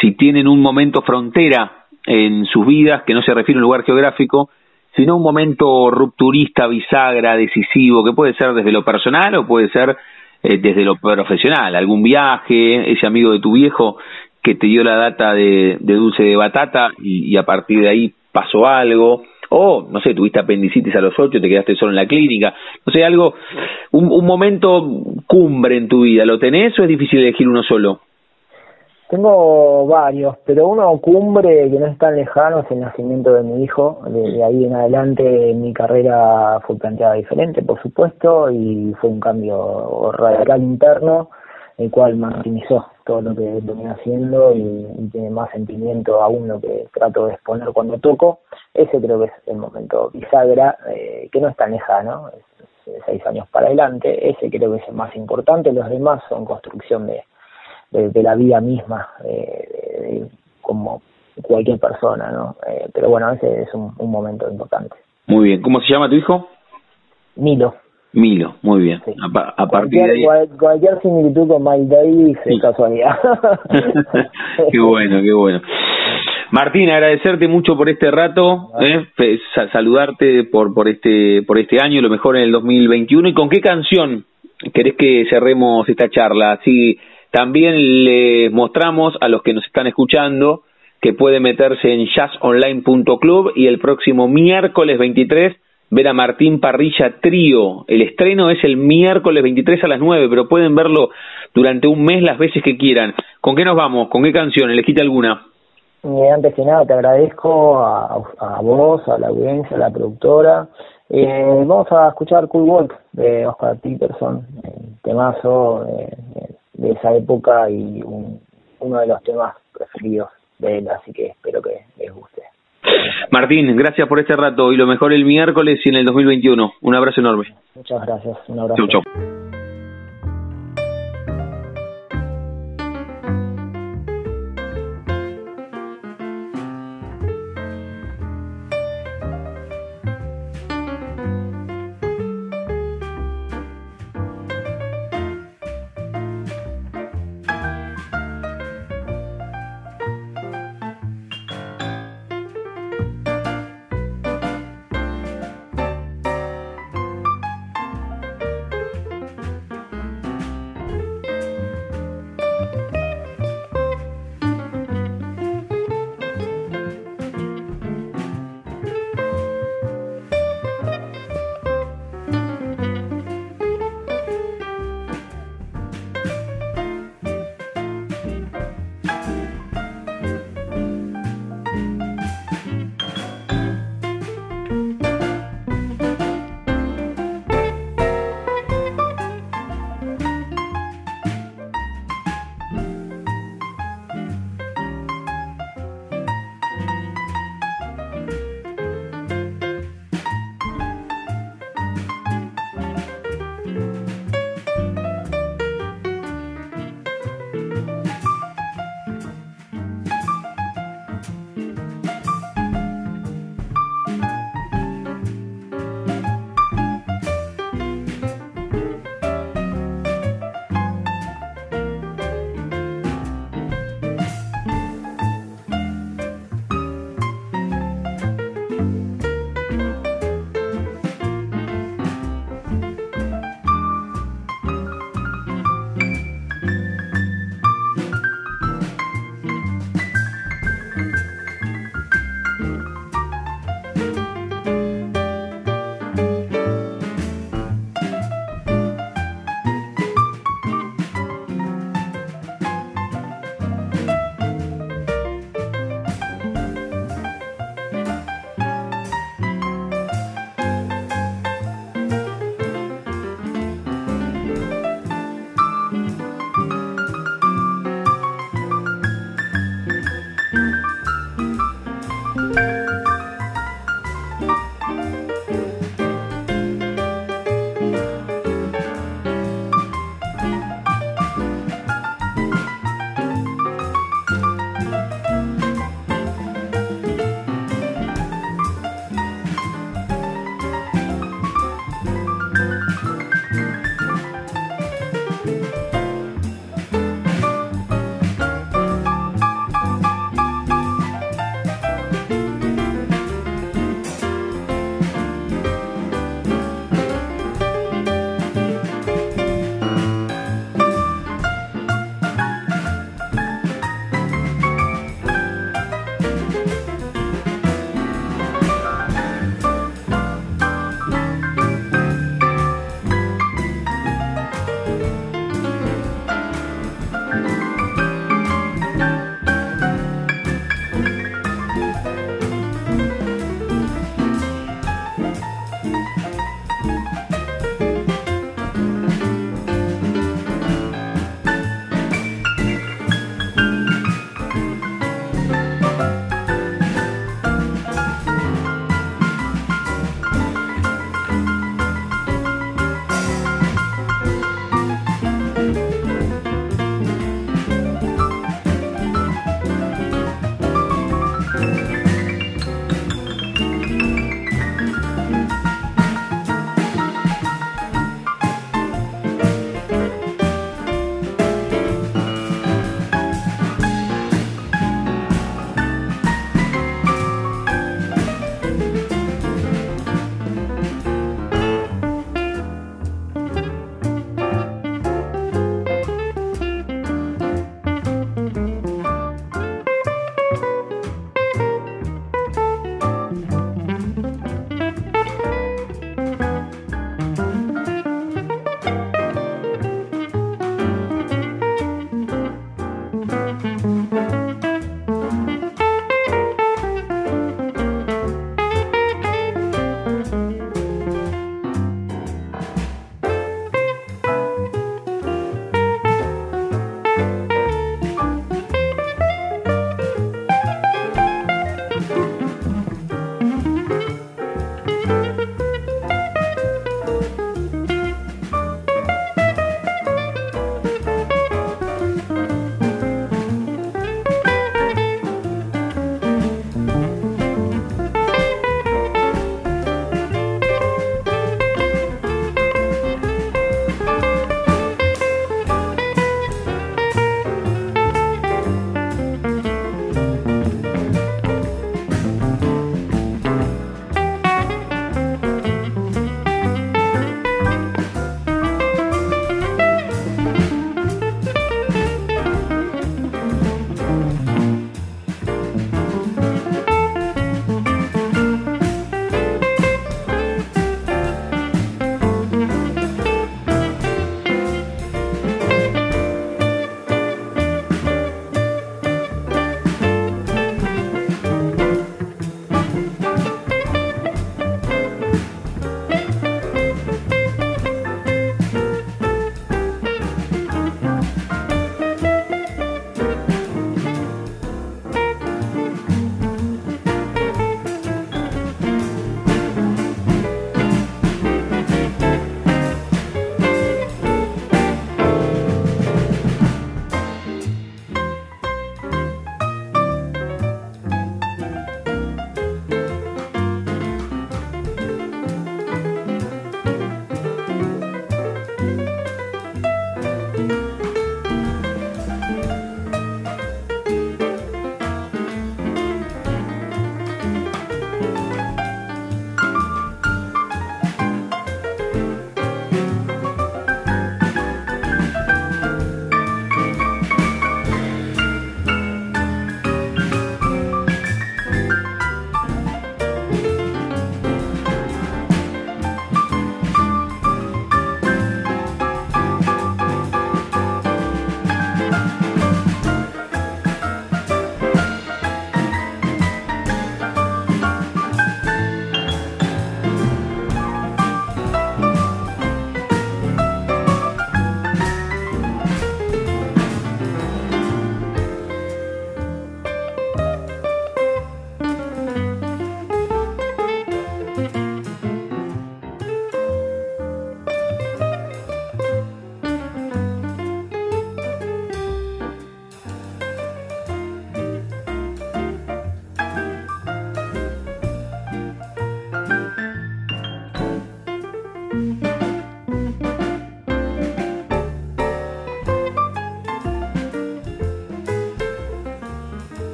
Speaker 2: si tienen un momento frontera en sus vidas, que no se refiere a un lugar geográfico, sino un momento rupturista, bisagra, decisivo, que puede ser desde lo personal o puede ser eh, desde lo profesional, algún viaje, ese amigo de tu viejo que te dio la data de, dulce de batata y, a partir de ahí pasó algo, o no sé, tuviste apendicitis a los ocho, te quedaste solo en la clínica, no sé, algo, un, un momento cumbre en tu vida, ¿lo tenés o es difícil elegir uno solo?
Speaker 6: Tengo varios, pero uno cumbre que no es tan lejano es el nacimiento de mi hijo. De, ahí en adelante mi carrera fue planteada diferente, por supuesto, y fue un cambio radical interno, el cual maximizó todo lo que venía haciendo y, tiene más sentimiento aún lo que trato de exponer cuando toco. Ese creo que es el momento bisagra, eh, que no es tan lejano, es, seis años para adelante. Ese creo que es el más importante. Los demás son construcción de, de, la vida misma, como cualquier persona, ¿no? Eh, pero bueno, ese es un, momento importante.
Speaker 2: Muy bien. ¿Cómo se llama tu hijo?
Speaker 6: Milo.
Speaker 2: Milo, muy bien. A, partir de ahí...
Speaker 6: cualquier similitud con Mike Davis es casualidad.
Speaker 2: qué bueno, qué bueno. Martín, agradecerte mucho por este rato, ¿eh? saludarte por por este por este año, lo mejor en el 2021 y con qué canción querés que cerremos esta charla. Así también les mostramos a los que nos están escuchando que puede meterse en jazzonline.club y el próximo miércoles 23 ver a Martín Parrilla Trío. El estreno es el miércoles 23 a las 9, pero pueden verlo durante un mes las veces que quieran. ¿Con qué nos vamos? ¿Con qué canción? Elegite alguna.
Speaker 6: Eh, antes que nada te agradezco a, vos, a la audiencia, a la productora. Eh, vamos a escuchar Cool Walk de Oscar Peterson, temazo de, esa época y uno de los temas preferidos de él, así que espero que les guste.
Speaker 2: Martín, gracias por este rato y lo mejor el miércoles y en el 2021. Un abrazo enorme.
Speaker 6: Muchas gracias, un abrazo.
Speaker 2: Chau, chau.